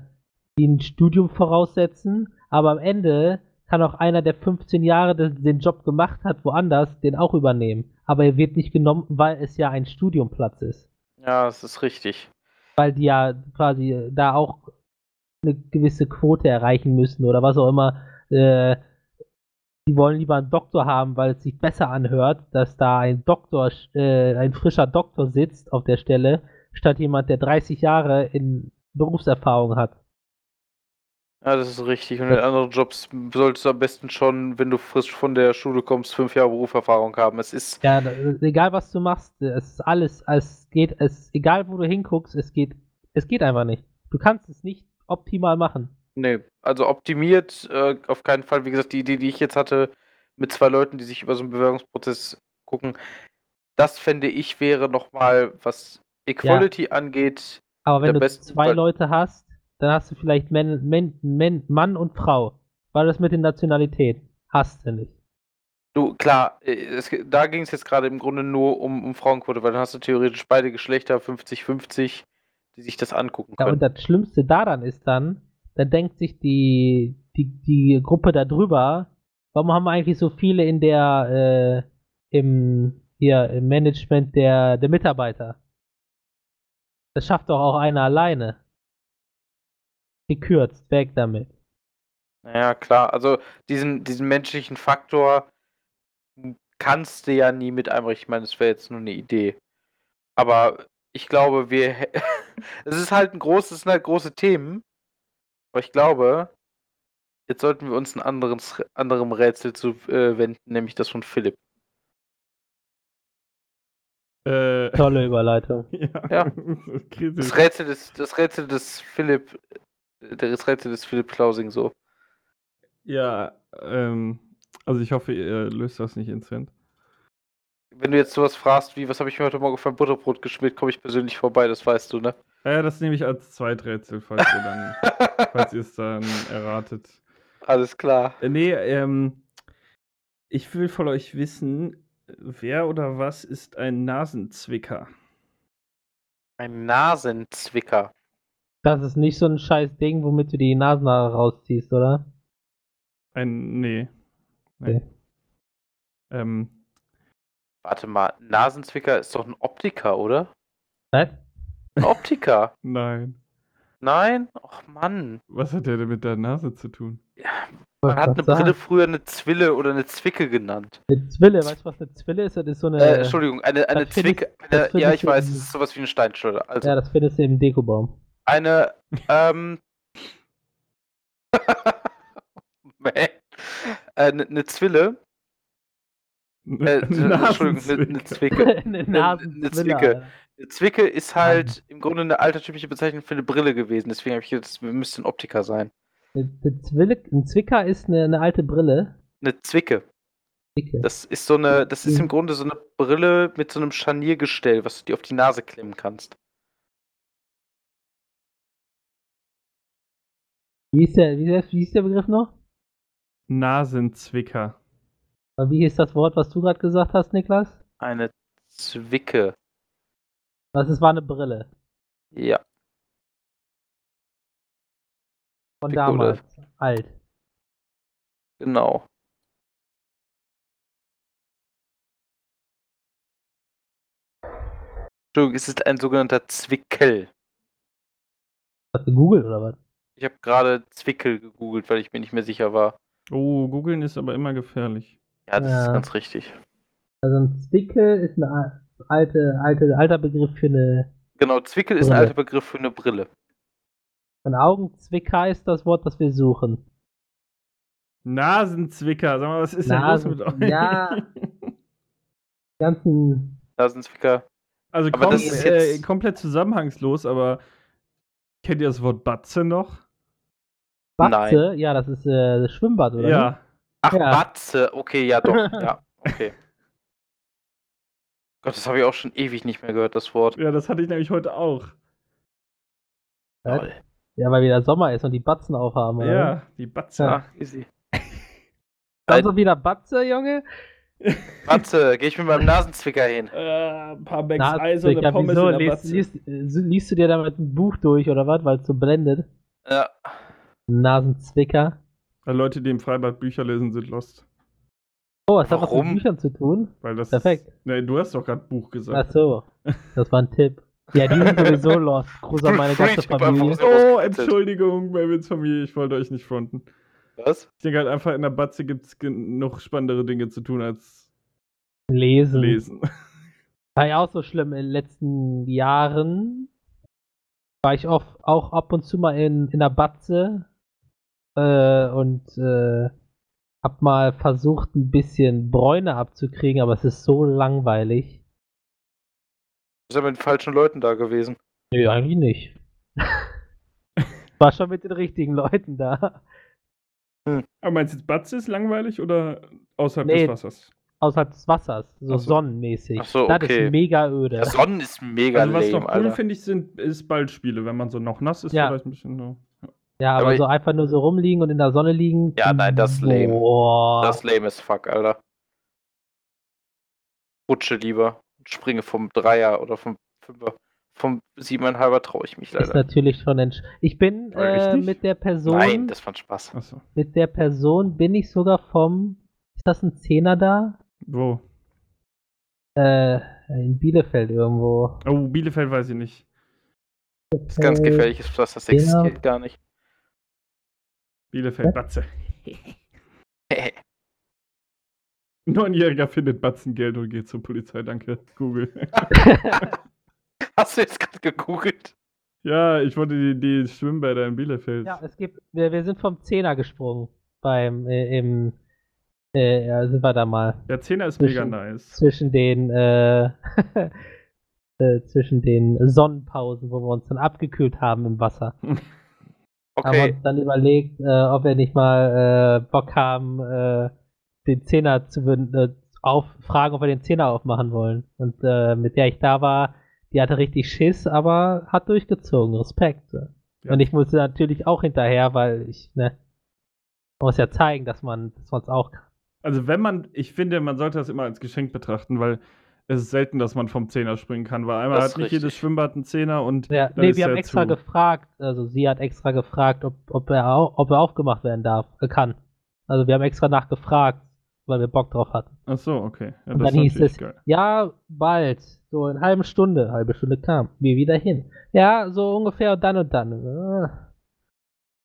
die ein Studium voraussetzen, aber am Ende kann auch einer, der 15 Jahre den, den Job gemacht hat, woanders, den auch übernehmen. Aber er wird nicht genommen, weil es ja ein Studiumplatz ist. ja, das ist richtig. Weil die ja quasi da auch eine gewisse Quote erreichen müssen oder was auch immer. Äh, die wollen lieber einen Doktor haben, weil es sich besser anhört, dass da ein Doktor, äh, ein frischer Doktor sitzt auf der Stelle, statt jemand, der 30 Jahre in Berufserfahrung hat. Ja, das ist richtig. Und in anderen Jobs solltest du am besten schon, wenn du frisch von der Schule kommst, fünf Jahre Berufserfahrung haben. Es ist, Ja, egal was du machst, es ist alles, es geht, es, egal wo du hinguckst, es geht, es geht einfach nicht. Du kannst es nicht optimal machen. Nee, also optimiert äh, auf keinen Fall. Wie gesagt, die Idee, die ich jetzt hatte, mit zwei Leuten, die sich über so einen Bewerbungsprozess gucken, das fände ich wäre nochmal, was Equality angeht, Aber wenn du zwei Fall- Leute hast, dann hast du vielleicht Men, Men, Men, Mann und Frau. Weil das mit den Nationalitäten hast du nicht. Du, klar, äh, es, da ging es jetzt gerade im Grunde nur um, um Frauenquote, weil dann hast du theoretisch beide Geschlechter 50-50, die sich das angucken Ja, können. und das Schlimmste daran ist dann, dann denkt sich die, die, die Gruppe da drüber, warum haben wir eigentlich so viele in der, äh, im, hier, im Management der, der Mitarbeiter? Das schafft doch auch einer alleine. Gekürzt, weg damit. Naja, klar, also diesen, diesen menschlichen Faktor kannst du ja nie mit einbrechen. Ich meine, das wäre jetzt nur eine Idee. Aber ich glaube, wir. Es ist halt ein großes, es sind halt große Themen. Aber ich glaube, jetzt sollten wir uns ein anderes, anderem Rätsel zu äh, wenden, nämlich das von Philipp. Äh, Tolle Überleitung. ja. Ja. Das Rätsel des, das Rätsel des Philipp, das Rätsel des Philipp Klausing so. Ja, ähm, also ich hoffe, ihr löst das nicht ins Cent. Wenn du jetzt sowas fragst wie, was habe ich mir heute Morgen auf mein Butterbrot geschmiert, komme ich persönlich vorbei, das weißt du, ne? Ja, das nehme ich als Zweiträtsel, falls ihr dann, falls ihr es dann erratet. Alles klar. Äh, nee, ähm, ich will von euch wissen, wer oder was ist ein Nasenzwicker? Ein Nasenzwicker. Das ist nicht so ein scheiß Ding, womit du die Nasenhaare rausziehst, oder? Ein, nee. nee. Okay. Ähm, Warte mal, Nasenzwicker ist doch ein Optiker, oder? Nein? Ein Optiker. nein. Nein? Och Mann. Was hat der denn mit der Nase zu tun? Ja, Man hat eine grad Brille sagen. früher eine Zwille oder eine Zwicke genannt. Eine Zwille, weißt du, was eine Zwille ist? Das ist so eine. Äh, Entschuldigung, eine, eine das Zwicke. das Eine, ja, ich weiß, es ist sowas wie eine Steinschleuder. Also ja, das findest du im Dekobaum. eine, ähm. Äh, eine, eine Zwille. Äh, Entschuldigung, eine, eine Zwicke. eine eine. Zwicke. Zwicke ist halt im Grunde eine altertümliche Bezeichnung für eine Brille gewesen. Deswegen habe ich jetzt, wir müssten ein Optiker sein. Eine, ein Zwicker ist eine, eine alte Brille. Eine Zwicke. Dicke. Das ist so eine, das ist Mhm. im Grunde so eine Brille mit so einem Scharniergestell, was du dir auf die Nase klemmen kannst. Wie ist der, wie ist, wie ist der Begriff noch? Nasenzwicker. Aber Wie hieß das Wort, was du gerade gesagt hast, Niklas? Eine Zwicke. Das ist, war eine Brille. Ja. Von oder- damals. Alt. Genau. Entschuldigung, es ist ein sogenannter Zwickel. Hast du gegoogelt oder was? Ich habe gerade Zwickel gegoogelt, weil ich mir nicht mehr sicher war. Oh, googeln ist aber immer gefährlich. Ja, das ist Ja. ganz richtig. Also ein Zwickel ist ein al- alte, alte, alter Begriff für eine. Genau, Zwickel ist ein Brille. alter Begriff für eine Brille. Ein Augenzwicker ist das Wort, das wir suchen. Nasenzwicker, sag mal, was ist denn Nasen- los mit euch? ja. Die ganzen. Nasenzwicker. Also Aber kom das ist äh, komplett zusammenhangslos, aber kennt ihr das Wort Batze noch? Batze, ja, das ist äh, das Schwimmbad, oder? ja. Ach, Ja. Batze. Okay, ja doch. ja, okay. Gott, das habe ich auch schon ewig nicht mehr gehört, das Wort. Ja, das hatte ich nämlich heute auch. Ja. Toll. Ja, weil wieder Sommer ist und die Batzen aufhaben, oder? Ja, die Batze. Ja, easy. Dann so wieder Batze, Junge? Batze, gehe ich mit meinem Nasenzwicker hin. Äh, ein paar Bags Eis und eine Pommes wieso? in der Liest, Batze. liest, äh, liest du dir damit ein Buch durch, oder was? Weil es so blendet? Ja. Nasenzwicker. Weil Leute, die im Freibad Bücher lesen, sind lost. Oh, das hat was mit Büchern zu tun? Weil das Perfekt. Ist, nee, du hast doch gerade Buch Ach gesagt. so. Das war ein Tipp. Ja, die sind sowieso lost. Gruß an meine ganze Familie. Oh. Entschuldigung, Melvins Familie, ich wollte euch nicht fronten. Was? Ich denke halt einfach, in der Batze gibt es genug spannendere Dinge zu tun als Lesen. lesen. War ja auch so schlimm in den letzten Jahren. War ich oft, auch ab und zu mal in, in der Batze äh, und äh, hab mal versucht, ein bisschen Bräune abzukriegen, aber es ist so langweilig. Du bist ja mit den falschen Leuten da gewesen. Nö, eigentlich nicht. War schon mit den richtigen Leuten da. Aber meinst du jetzt, Batze ist langweilig oder außerhalb Nee. des Wassers? Außerhalb des Wassers, so Ach so. sonnenmäßig. Ach so, Das okay. ist mega öde. Der Sonnen ist mega Also was lame, noch cool finde ich, sind ist Ballspiele, wenn man so noch nass ist, Ja. vielleicht ein bisschen so. Ja, aber, Aber so einfach nur so rumliegen und in der Sonne liegen. Ja, nein, das ist lame. Boah. Das ist lame as fuck, Alter. Rutsche lieber. Springe vom Dreier oder vom Fünfer. Vom Siebeneinhalber traue ich mich ist leider. natürlich schon entsch Ich bin äh, mit der Person, Nein, das fand Spaß. Achso. mit der Person bin ich sogar vom, ist das ein Zehner da? Wo? Äh, in Bielefeld irgendwo. Oh, Bielefeld weiß ich nicht. Das ist ganz Äh, gefährliches Pflaster, das ja. existiert gar nicht. Bielefeld. Batze. Neunjähriger findet Batzengeld und geht zur Polizei, danke. Google. Hast du jetzt gerade gegoogelt? ja, ich wollte die, die Schwimmbäder in Bielefeld. Ja, es gibt, wir, wir sind vom Zehner gesprungen. Beim, äh, im, äh, ja, sind wir da mal. Der Zehner ist mega Zwischen- nice. Zwischen den, äh, äh, zwischen den Sonnenpausen, wo wir uns dann abgekühlt haben im Wasser. Haben Okay. uns dann überlegt, äh, ob wir nicht mal äh, Bock haben, äh, den Zehner zu äh, auf, fragen, ob wir den Zehner aufmachen wollen. Und äh, mit der ich da war, die hatte richtig Schiss, aber hat durchgezogen. Respekt. Ja. Und ich musste natürlich auch hinterher, weil ich, ne, muss ja zeigen, dass man dass man es auch kann. Also wenn man, ich finde, man sollte das immer als Geschenk betrachten, weil es ist selten, dass man vom Zehner springen kann, weil einmal Das hat nicht jedes richtig. Schwimmbad einen Zehner und Ja, dann nee, ist wir haben extra zu. gefragt, also sie hat extra gefragt, ob, ob, er, ob er aufgemacht werden darf, äh, kann. Also wir haben extra nachgefragt, weil wir Bock drauf hatten. Ach so, okay. Ja, Und das dann ist hieß es, geil. ja, bald, so in einer halben Stunde, halbe Stunde kam, wir wieder hin. Ja, so ungefähr dann und dann.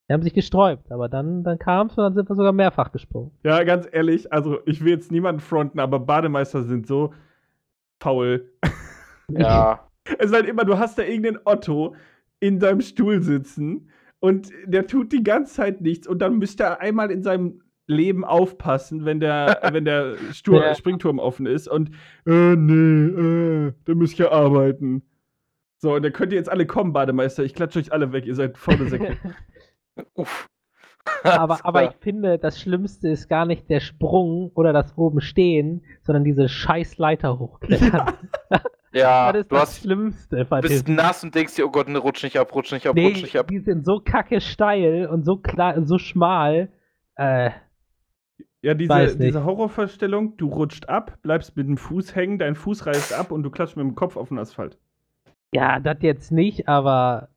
Die haben sich gesträubt, aber dann, dann kam es und dann sind wir sogar mehrfach gesprungen. Ja, ganz ehrlich, also ich will jetzt niemanden fronten, aber Bademeister sind so faul. Ja. Es ist halt immer, du hast da irgendeinen Otto in deinem Stuhl sitzen und der tut die ganze Zeit nichts und dann müsste er einmal in seinem Leben aufpassen, wenn der, wenn der Stur Ja. Springturm offen ist und äh, nee, äh, da müsst ich ja arbeiten. So, und dann könnt ihr jetzt alle kommen, Bademeister. Ich klatsche euch alle weg, ihr seid faule Säcke. Uff. aber, aber ich finde, das Schlimmste ist gar nicht der Sprung oder das oben stehen, sondern diese scheiß Leiter hochklettern. ja, das ist du das hast, Schlimmste. bei bist nass und denkst dir, oh Gott, ne, rutsch nicht ab, rutsch nicht ab, Nee, rutsch nicht ab. die sind so kacke steil und so klar, so schmal. Äh, Ja, diese, diese Horrorvorstellung, du rutscht ab, bleibst mit dem Fuß hängen, dein Fuß reißt ab und du klatscht mit dem Kopf auf den Asphalt. ja, das jetzt nicht, aber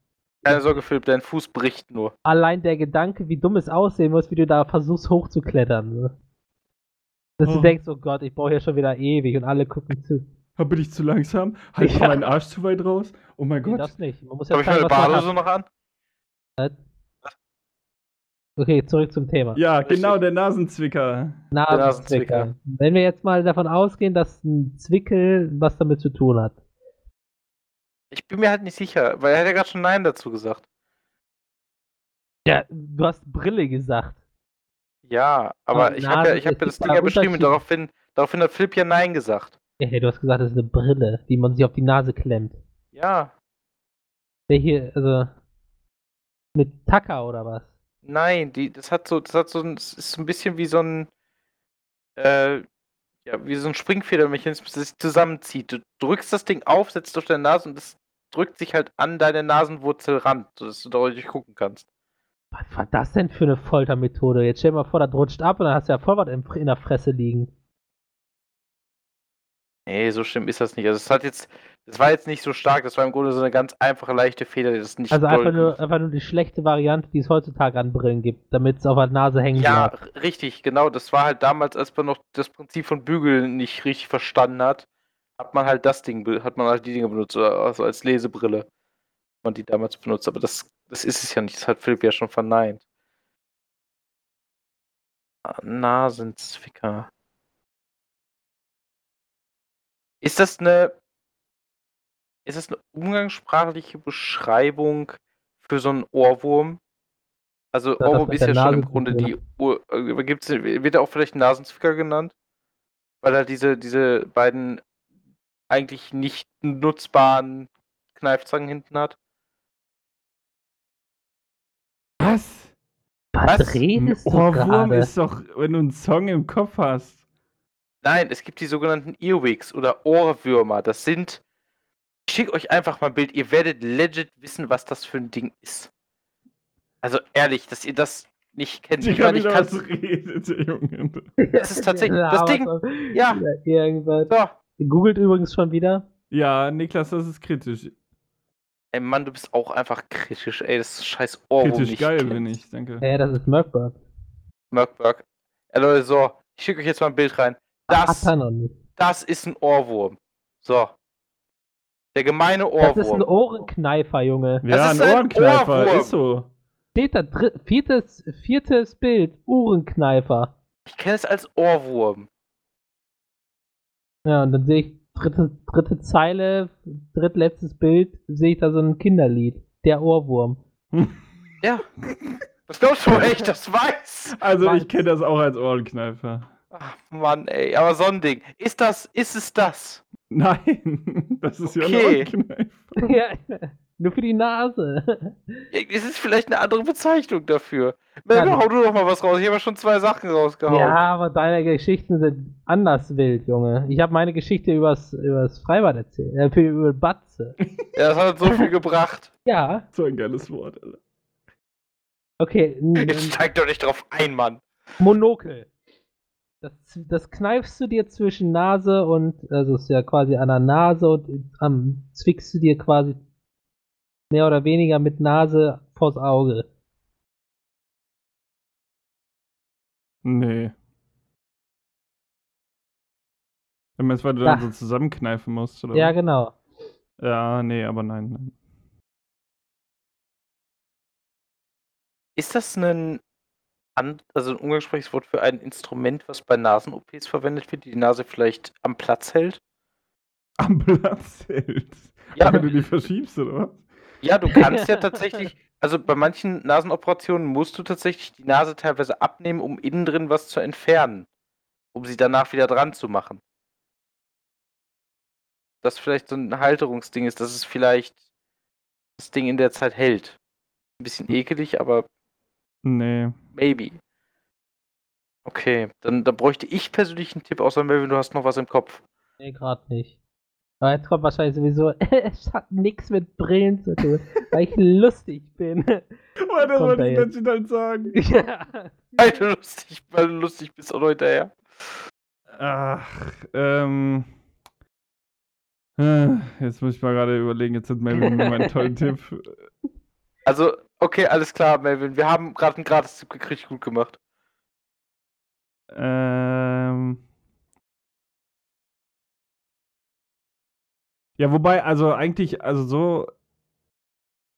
Keine Sorge, Philipp, dein Fuß bricht nur. allein der Gedanke, wie dumm es aussehen muss, wie du da versuchst hochzuklettern. Ne? Dass Oh. du denkst, oh Gott, ich brauche hier schon wieder ewig und alle gucken zu. Bin ich zu langsam? Halt Ja. meinen Arsch zu weit raus? Oh mein Nee, Gott. das nicht. Man muss ja Habe ich meine zeigen, was man Badehose noch an? Okay, zurück zum Thema. Ja, Richtig. genau, der Nasenzwicker. Nasenzwicker. Nasenzwicker. Wenn wir jetzt mal davon ausgehen, dass ein Zwickel was damit zu tun hat. Ich bin mir halt nicht sicher, weil er hat ja gerade schon Nein dazu gesagt. Ja, du hast Brille gesagt. Ja, aber Aber ich habe ja, ich hab das Ding ja beschrieben und daraufhin, daraufhin hat Philipp ja Nein gesagt. Ja, hey, du hast gesagt, das ist eine Brille, die man sich auf die Nase klemmt. Ja, Welche, also. Mit Tacker oder was? nein, die, das hat so, das hat so ein, das ist so ein bisschen wie so ein, äh, ja, wie so ein Springfedermechanismus, das sich zusammenzieht. Du drückst das Ding auf, setzt auf deine Nase und das drückt sich halt an deine Nasenwurzel ran, sodass du deutlich gucken kannst. Was war das denn für eine Foltermethode? Jetzt stell dir mal vor, das rutscht ab und dann hast du ja voll was in, der Fresse liegen. Nee, so schlimm ist das nicht. Also es hat jetzt, das war jetzt nicht so stark, das war im Grunde so eine ganz einfache, leichte Feder, die das nicht Also einfach nur, einfach nur die schlechte Variante, die es heutzutage an Brillen gibt, damit es auf der Nase hängen Ja, bleibt. richtig, genau. Das war halt damals, als man noch das Prinzip von Bügeln nicht richtig verstanden hat, hat man halt das Ding, hat man halt die Dinge benutzt, oder also als Lesebrille. hat Man die damals benutzt, aber das, das ist es ja nicht. Das hat Philipp ja schon verneint. Ah, Nasenzwicker. Ist das eine, ist das eine umgangssprachliche Beschreibung für so einen Ohrwurm? Also hat Ohrwurm ist ja schon im Grunde die Ur, äh, gibt's, wird er auch vielleicht Nasenzwicker genannt? Weil er diese, diese beiden eigentlich nicht nutzbaren Kneifzangen hinten hat. Was? Was, Was? Ein redest du Ohrwurm ist doch, wenn du einen Song im Kopf hast. Nein, es gibt die sogenannten Earwigs oder Ohrwürmer. Das sind. Ich schicke euch einfach mal ein Bild. Ihr werdet legit wissen, was das für ein Ding ist. Also ehrlich, dass ihr das nicht kennt. Ich Digga, meine, ich kann was redet, Junge. Das ist tatsächlich- das Ding- Ja. Ja. Irgendwas. So. Googelt übrigens schon wieder. Ja, Niklas, das ist kritisch. Ey Mann, du bist auch einfach kritisch, ey. Das ist scheiß Ohrwurm. Kritisch nicht geil, kennt. bin ich, danke. Ja, das ist Merkbird. Merkberg. Ey Leute, so. Ich schicke euch jetzt mal ein Bild rein. Das, nicht. das ist ein Ohrwurm. So. Der gemeine Das ist ein Ohrwurm. Ohrenkneifer, Junge. Ja, Das ist ein ein Ohrenkneifer, Ohrwurm. ist so. Steht da, viertes, viertes Bild, Ohrenkneifer. Ich kenne es als Ohrwurm. Ja, und dann sehe ich dritte, dritte Zeile, drittletztes Bild, sehe ich da so ein Kinderlied. Der Ohrwurm. Ja. Das glaubst du, ich das weiß? Also, Weiß. ich kenne das auch als Ohrenkneifer. Ach Mann, ey. Aber so ein Ding. Ist das, ist es das? Nein, das ist ja Okay. ein Ohrenkneifer. ja, nur für die Nase. Es ist vielleicht eine andere Bezeichnung dafür. Melvin, hau du doch mal was raus. Ich habe ja schon zwei Sachen rausgehauen. Ja, aber deine Geschichten sind anders wild, Junge. Ich habe meine Geschichte übers, übers Freibad erzählt. Äh, für, über Batze. Ja, das hat so viel gebracht. Ja, So ein geiles Wort, Alter. okay. Jetzt steig doch nicht drauf ein, Mann. Monokel. Das, das kneifst du dir zwischen Nase und, also ist ja quasi an der Nase und am zwickst du dir quasi mehr oder weniger mit Nase vors Auge. Nee. Du meinst, weil du Da. dann so zusammenkneifen musst, oder? Ja, genau. Ja, nee, aber nein, nein. Ist das ein, an, also ein umgangssprachliches Wort für ein Instrument, was bei Nasen-OPs verwendet wird, die die Nase vielleicht am Platz hält? Am Platz hält. Ja. Wenn du die verschiebst, oder was? Ja, du kannst ja tatsächlich, also bei manchen Nasenoperationen musst du tatsächlich die Nase teilweise abnehmen, um innen drin was zu entfernen, um sie danach wieder dran zu machen. Das vielleicht so ein Halterungsding ist, dass es vielleicht das Ding in der Zeit hält. Ein bisschen ekelig, aber Nee. maybe. Okay, dann, dann bräuchte ich persönlich einen Tipp, außer Melvin, du hast noch was im Kopf. Nee, gerade nicht. Aber jetzt kommt wahrscheinlich sowieso, es hat nichts mit Brillen zu tun, weil ich lustig bin. Oh, das wollte ich jetzt. Menschen halt sagen. ja. Weil du lustig, weil du lustig bist auch noch hinterher. Ach, ähm. äh, Jetzt muss ich mal gerade überlegen, jetzt hat Melvin mir meinen tollen Tipp. Also, okay, alles klar, Melvin. Wir haben gerade einen Gratis-Tipp gekriegt, gut gemacht. Ähm. Ja, wobei, also eigentlich, also so.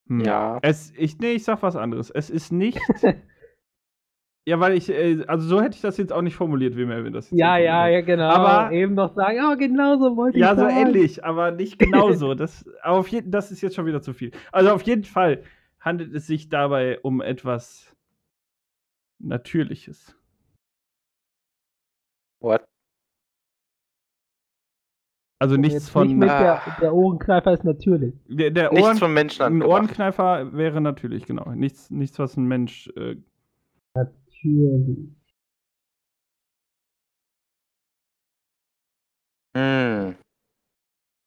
Hm. Ja. Es, ich, nee, ich sag was anderes. Es ist nicht. ja, weil ich, äh, also so hätte ich das jetzt auch nicht formuliert, wie Melvin das jetzt ja, ja, ja, genau. Aber- eben noch sagen, oh, genau so wollte ich Ja, so ähnlich, aber nicht genauso. Das, auf jeden, das ist jetzt schon wieder zu viel. Also auf jeden Fall handelt es sich dabei um etwas Natürliches. What? Also nichts Jetzt von. Nicht mit der, Ah. der Ohrenkneifer ist natürlich. der der Nichts Ohren, vom Menschen ein. Ohrenkneifer wäre natürlich, genau. Nichts, nichts was ein Mensch. Äh, Natürlich. Hm.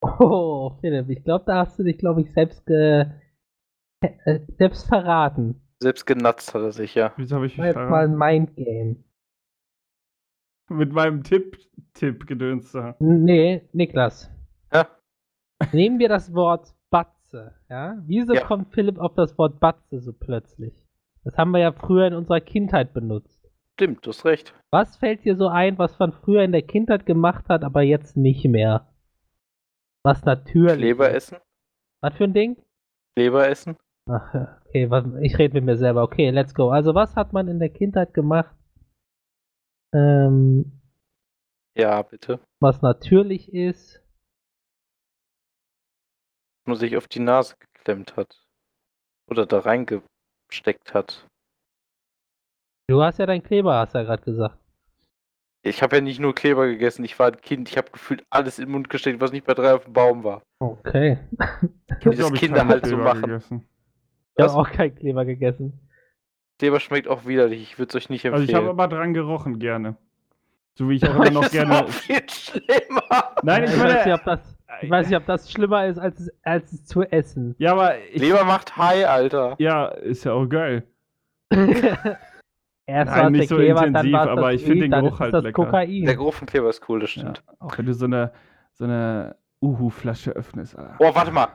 Oh, Philipp, ich glaube, da hast du dich, glaube ich, selbst ge äh, selbst verraten. Selbst genatzt hat er sich, ja. wieso habe ich War mich jetzt mal ein verraten? Mindgame. Mit meinem Tipp, Tipp gedöns da? Nee, Niklas. Ja. Nehmen wir das Wort Batze, ja? Wieso Ja. kommt Philipp auf das Wort Batze so plötzlich? Das haben wir ja früher in unserer Kindheit benutzt. Stimmt, du hast recht. Was fällt dir so ein, was man früher in der Kindheit gemacht hat, aber jetzt nicht mehr? Was natürlich. Kleber ist. essen? Was für ein Ding? Kleber essen? Ach, ja, okay, was, ich rede mit mir selber. Okay, let's go. Also, was hat man in der Kindheit gemacht, ähm, Ja, bitte. was natürlich ist? Nur sich auf die Nase geklemmt hat. Oder da reingesteckt hat. Du hast ja dein Kleber, hast ja gerade gesagt. Ich habe ja nicht nur Kleber gegessen, ich war ein Kind, ich habe gefühlt alles in den Mund gesteckt, was nicht bei drei auf dem Baum war. Okay. Ich hab, Wie das Kinder halt so machen. Gegessen. Ich habe auch keinen Kleber gegessen. Kleber schmeckt auch widerlich, ich würde es euch nicht Also empfehlen. ich habe aber dran gerochen gerne. So wie ich auch immer noch das gerne. war viel schlimmer. Nein, ich ich, weiß nicht, meine. ob das, ich weiß nicht, ob das schlimmer ist, als, es- als es zu essen. Ja, aber ich, Leber macht High, Alter. ja, ist ja auch geil. Erst Nein, war es nicht der so Kleber, dann intensiv, war es aber das ich find Weed, den Geruch ist halt lecker. Kokain. Der Geruch von Kleber ist cool, das Ja. stimmt. Auch wenn du so eine, so eine Uhu-Flasche öffnest. Alter. Oh, warte mal.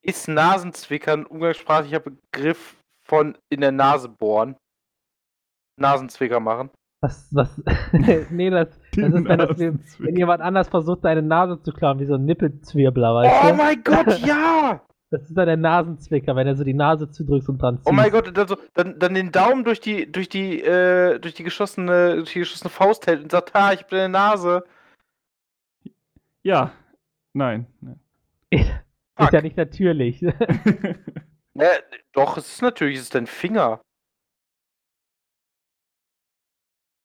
Ist Nasenzwickern ein umgangssprachlicher Begriff von in der Nase bohren? Nasenzwicker machen? Was, was? nee, das, das ist, wenn, das, wenn jemand anders versucht, deine Nase zu klauen, wie so ein Nippelzwirbler, weißt Oh du? mein Gott, ja! Das ist dann der Nasenzwicker, wenn er so die Nase zudrückst und dran zieht. Oh mein Gott, dann, so, dann, dann den Daumen durch die, durch die, äh, durch die geschossene, durch die geschossene Faust hält und sagt, ha, ich hab deine Nase. Ja. Nein. nein. Ist ja nicht natürlich. Äh, doch, es ist natürlich, es ist dein Finger.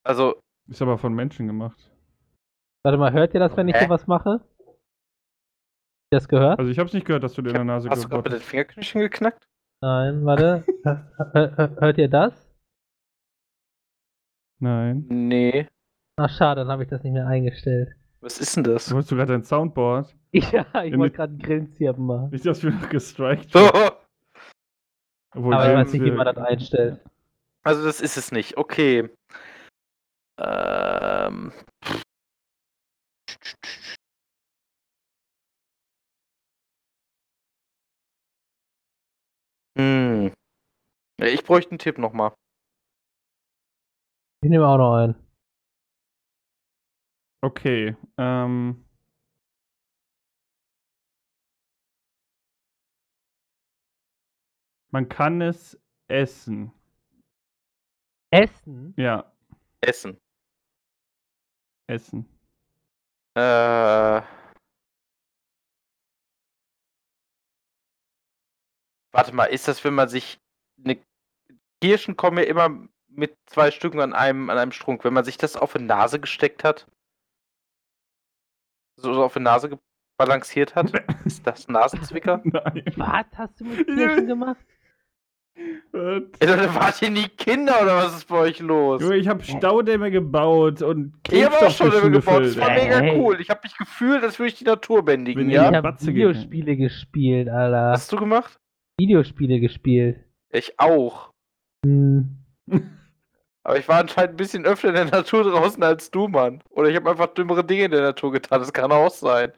Also, Ist aber von Menschen gemacht. Warte mal, hört ihr das, wenn ich Hä? sowas mache? Habt ihr das gehört? Also ich hab's nicht gehört, dass du dir in der Nase hast du gerade mit den Fingerknöchel geknackt? Nein, warte. Hör- hör- hör- hört ihr das? Nein. Nee. Ach, schade, dann habe ich das nicht mehr eingestellt. Was ist denn das? Du wolltest sogar dein Soundboard. Ja, ich wollte gerade einen Grillenzirpen machen. Nicht, dass wir noch gestrikt So. werden. Obwohl Aber ich weiß nicht, wie man das einstellt. Also, das ist es nicht. Okay. Ähm. Hm. Ich bräuchte einen Tipp nochmal. Ich nehme auch noch einen. Okay. Ähm. Man kann es essen. Essen? Ja, Essen. Essen. Äh. Warte mal, ist das, wenn man sich eine Kirschen kommen ja immer mit zwei Stücken an einem, an einem Strunk, wenn man sich das auf die Nase gesteckt hat? So so auf die Nase balanciert hat? Ist das Nasenzwicker? Nein. Was hast du mit Kirschen gemacht? Was? Ey, Leute, wart ihr nie Kinder oder was ist bei euch los? Junge, ich habe Staudämme gebaut und Ich habe auch immer gebaut, das war mega cool. Ich habe mich gefühlt, als würde ich die Natur bändigen, Ich Ja, ja? habe Videospiele gespielt, Alter. Was hast du gemacht? Videospiele gespielt. Ich auch. Hm. Aber ich war anscheinend ein bisschen öfter in der Natur draußen als du, Mann. Oder ich habe einfach dümmere Dinge in der Natur getan. Das kann auch sein.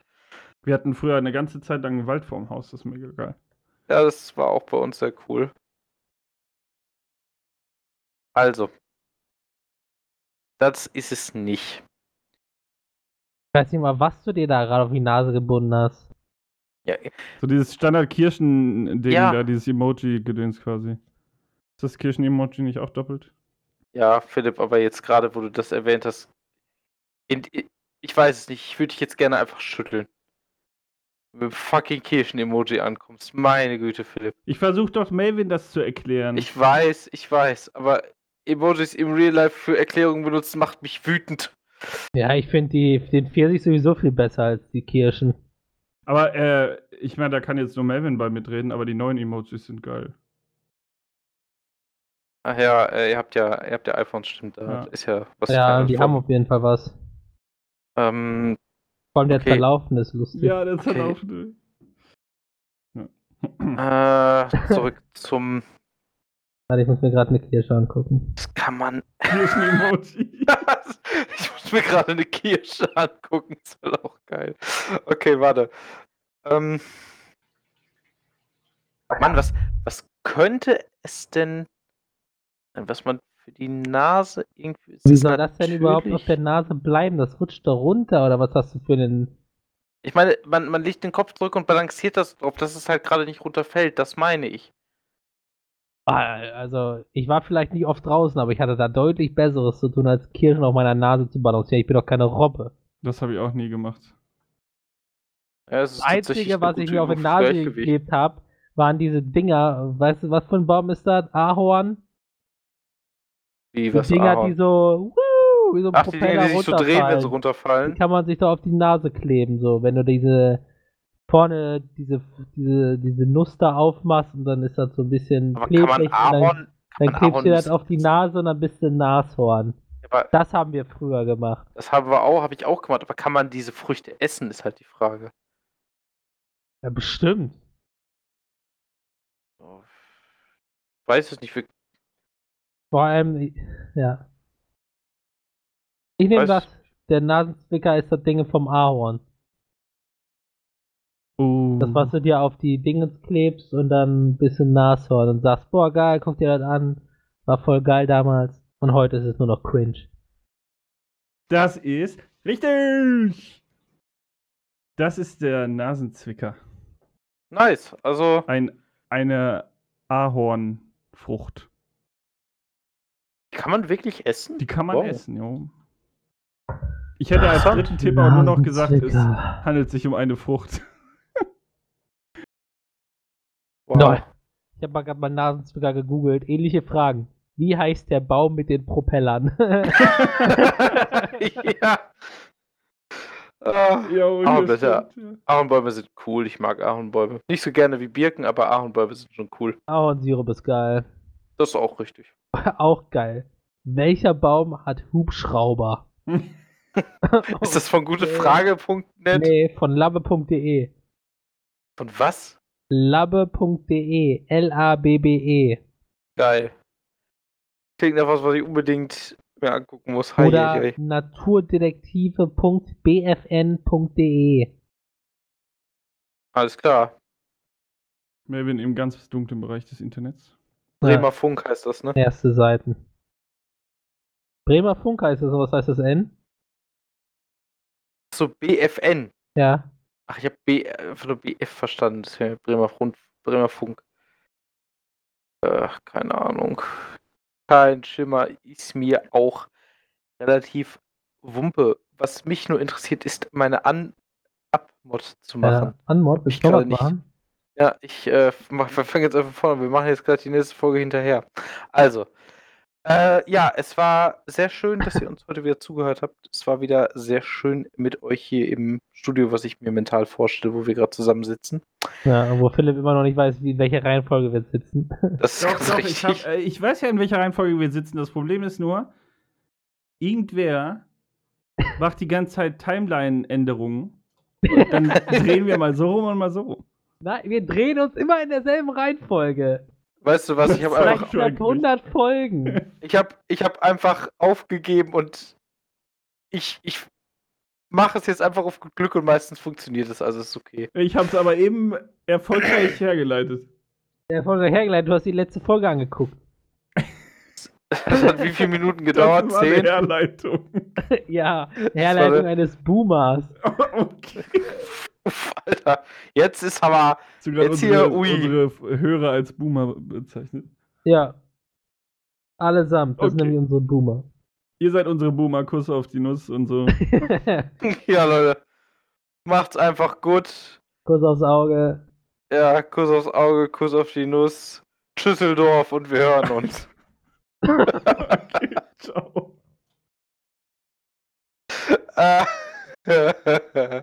Wir hatten früher eine ganze Zeit lang einen Wald vorm Haus, das ist mega geil. Ja, das war auch bei uns sehr cool. Also. Das ist es nicht. Ich weiß nicht mal, was du dir da gerade auf die Nase gebunden hast. Ja, So dieses Standard-Kirschen-Ding Ja. da, dieses Emoji-Gedöns quasi. Ist das Kirschen-Emoji nicht auch doppelt? ja, Philipp, aber jetzt gerade, wo du das erwähnt hast. In, ich weiß es nicht. Ich würde dich jetzt gerne einfach schütteln. Wenn du mit dem fucking Kirschen-Emoji ankommst. Meine Güte, Philipp. Ich versuche doch Melvin das zu erklären. Ich weiß, ich weiß, aber Emojis im Real Life für Erklärungen benutzen macht mich wütend. Ja, ich finde den Pfirsich sowieso viel besser als die Kirschen. aber äh, ich meine, da kann jetzt nur Melvin bei mitreden, aber die neuen Emojis sind geil. Ach ja, äh, ihr habt ja, ihr habt ja iPhones, stimmt. Da Ja. ist ja was. Ja, die haben auf jeden Fall was. ähm, Vor allem der Okay. Verlaufen ist lustig. Ja, das hat Okay. Ja. äh, zurück zum. Warte, ich muss mir gerade eine Kirsche angucken. Das kann man. Kirschen-Emoji. ich muss mir gerade eine Kirsche angucken. Das wäre auch geil. Okay, warte. Ähm, Mann, was, was könnte es denn, was man für die Nase irgendwie. Wie soll das denn überhaupt auf der Nase bleiben? Das rutscht da runter oder was hast du für einen. Ich meine, man, man legt den Kopf zurück und balanciert das drauf, dass es halt gerade nicht runterfällt. Das meine ich. Ah, Also, ich war vielleicht nicht oft draußen, aber ich hatte da deutlich Besseres zu tun, als Kirschen auf meiner Nase zu balancieren. Ich bin doch keine Robbe. Das habe ich auch nie gemacht. Ja, Das tatsächlich Einzige, was ich mir auf die Nase geklebt habe, waren diese Dinger. Weißt du, was für ein Baum ist das? Ahorn? Wie, Die was Dinger, Ahorn? die so, wuh, wie so ein Ach, die Dinger, Propeller die sich so drehen, wenn sie runterfallen. Die kann man sich doch auf die Nase kleben, so. Wenn du diese vorne diese, diese, diese Nuss da aufmachst und dann ist das so ein bisschen Aber kann man klebrig und dann, dann klebst du das auf die Nase und dann bist du ein Nashorn. aber Das haben wir früher gemacht. das haben wir auch, habe ich auch gemacht, aber kann man diese Früchte essen, ist halt die Frage. Ja, bestimmt. So. Weiß es nicht, wir- Vor allem, ja. Ich nehme das. Der Nasenzwicker ist das Ding vom Ahorn. Oh. Das, was du dir auf die Dinge klebst und dann ein bisschen Nashorn und sagst, boah, geil, guck dir das an. War voll geil damals. Und heute ist es nur noch cringe. Das ist richtig. Das ist der Nasenzwicker. Nice. Also, Ein, eine Ahornfrucht. kann man wirklich essen? Die kann man Wow. essen, jo. Ich hätte als dritten Tipp auch nur noch gesagt, es handelt sich um eine Frucht. Wow. Ich habe mal gerade mal Nasenzwicker gegoogelt. Ähnliche Fragen. Wie heißt der Baum mit den Propellern? ja. Ah, Ah, bitte. stimmt, ja. Ahornbäume sind cool. Ich mag Ahornbäume. Nicht so gerne wie Birken, aber Ahornbäume sind schon cool. Ahornsirup ist geil. Das ist auch richtig. Auch geil. Welcher Baum hat Hubschrauber? Ist das von gutefrage.net? Nee, von labbe.de. Von was? Labbe.de. L-A-B-B-E. Geil. Klingt nach was, was ich unbedingt mir angucken muss. Hi, Oder naturdetektive.bfn.de. Alles klar. Melvin im ganz dunklen Bereich des Internets. Bremer Funk heißt das, ne? Erste Seiten. Bremer Funk heißt das, was heißt das N? So, BFN. Ja. Ach, ich habe B, einfach nur BF verstanden. Das wäre Bremer, Funk, Bremer Funk. Äh, keine Ahnung. kein Schimmer, ist mir auch relativ Wumpe. Was mich nur interessiert, ist meine An-Up-Mod zu machen. Äh, Anmod, Ich gerade nicht. machen? Ja, ich äh, fange jetzt einfach vorne. Wir machen jetzt gerade die nächste Folge hinterher. Also, äh, ja, es war sehr schön, dass ihr uns heute wieder zugehört habt. Es war wieder sehr schön mit euch hier im Studio, was ich mir mental vorstelle, wo wir gerade zusammensitzen. Ja, wo Philipp immer noch nicht weiß, wie, in welcher Reihenfolge wir sitzen. Das ist Doch, ganz doch, ich, richtig. hab, äh, ich weiß ja, in welcher Reihenfolge wir sitzen. Das Problem ist nur, irgendwer macht die ganze Zeit Timeline-Änderungen. Und dann drehen wir mal so rum und mal so rum. Nein, wir drehen uns immer in derselben Reihenfolge. Weißt du was? Ich habe einfach, zeigt- Vielleicht statt 100 Folgen. ich habe, ich habe einfach aufgegeben und ich, ich mache es jetzt einfach auf gut Glück und meistens funktioniert es, also ist okay. Ich habe es aber eben erfolgreich hergeleitet. Der Folge hergeleitet, du hast die letzte Folge angeguckt. Das hat wie viele Minuten gedauert? Das war eine Zehn? Herleitung. ja, Herleitung eines Boomers. okay. Uff, Alter. Jetzt ist aber. Jetzt unsere, hier, ui. unsere Hörer als Boomer bezeichnet? Ja. Allesamt, das sind Okay. nämlich unsere Boomer. Ihr seid unsere Boomer, Kuss auf die Nuss und so. Ja, Leute. Macht's einfach gut. Kuss aufs Auge. Ja, Kuss aufs Auge, Kuss auf die Nuss. Schüsseldorf und wir hören uns. okay, ciao. Äh,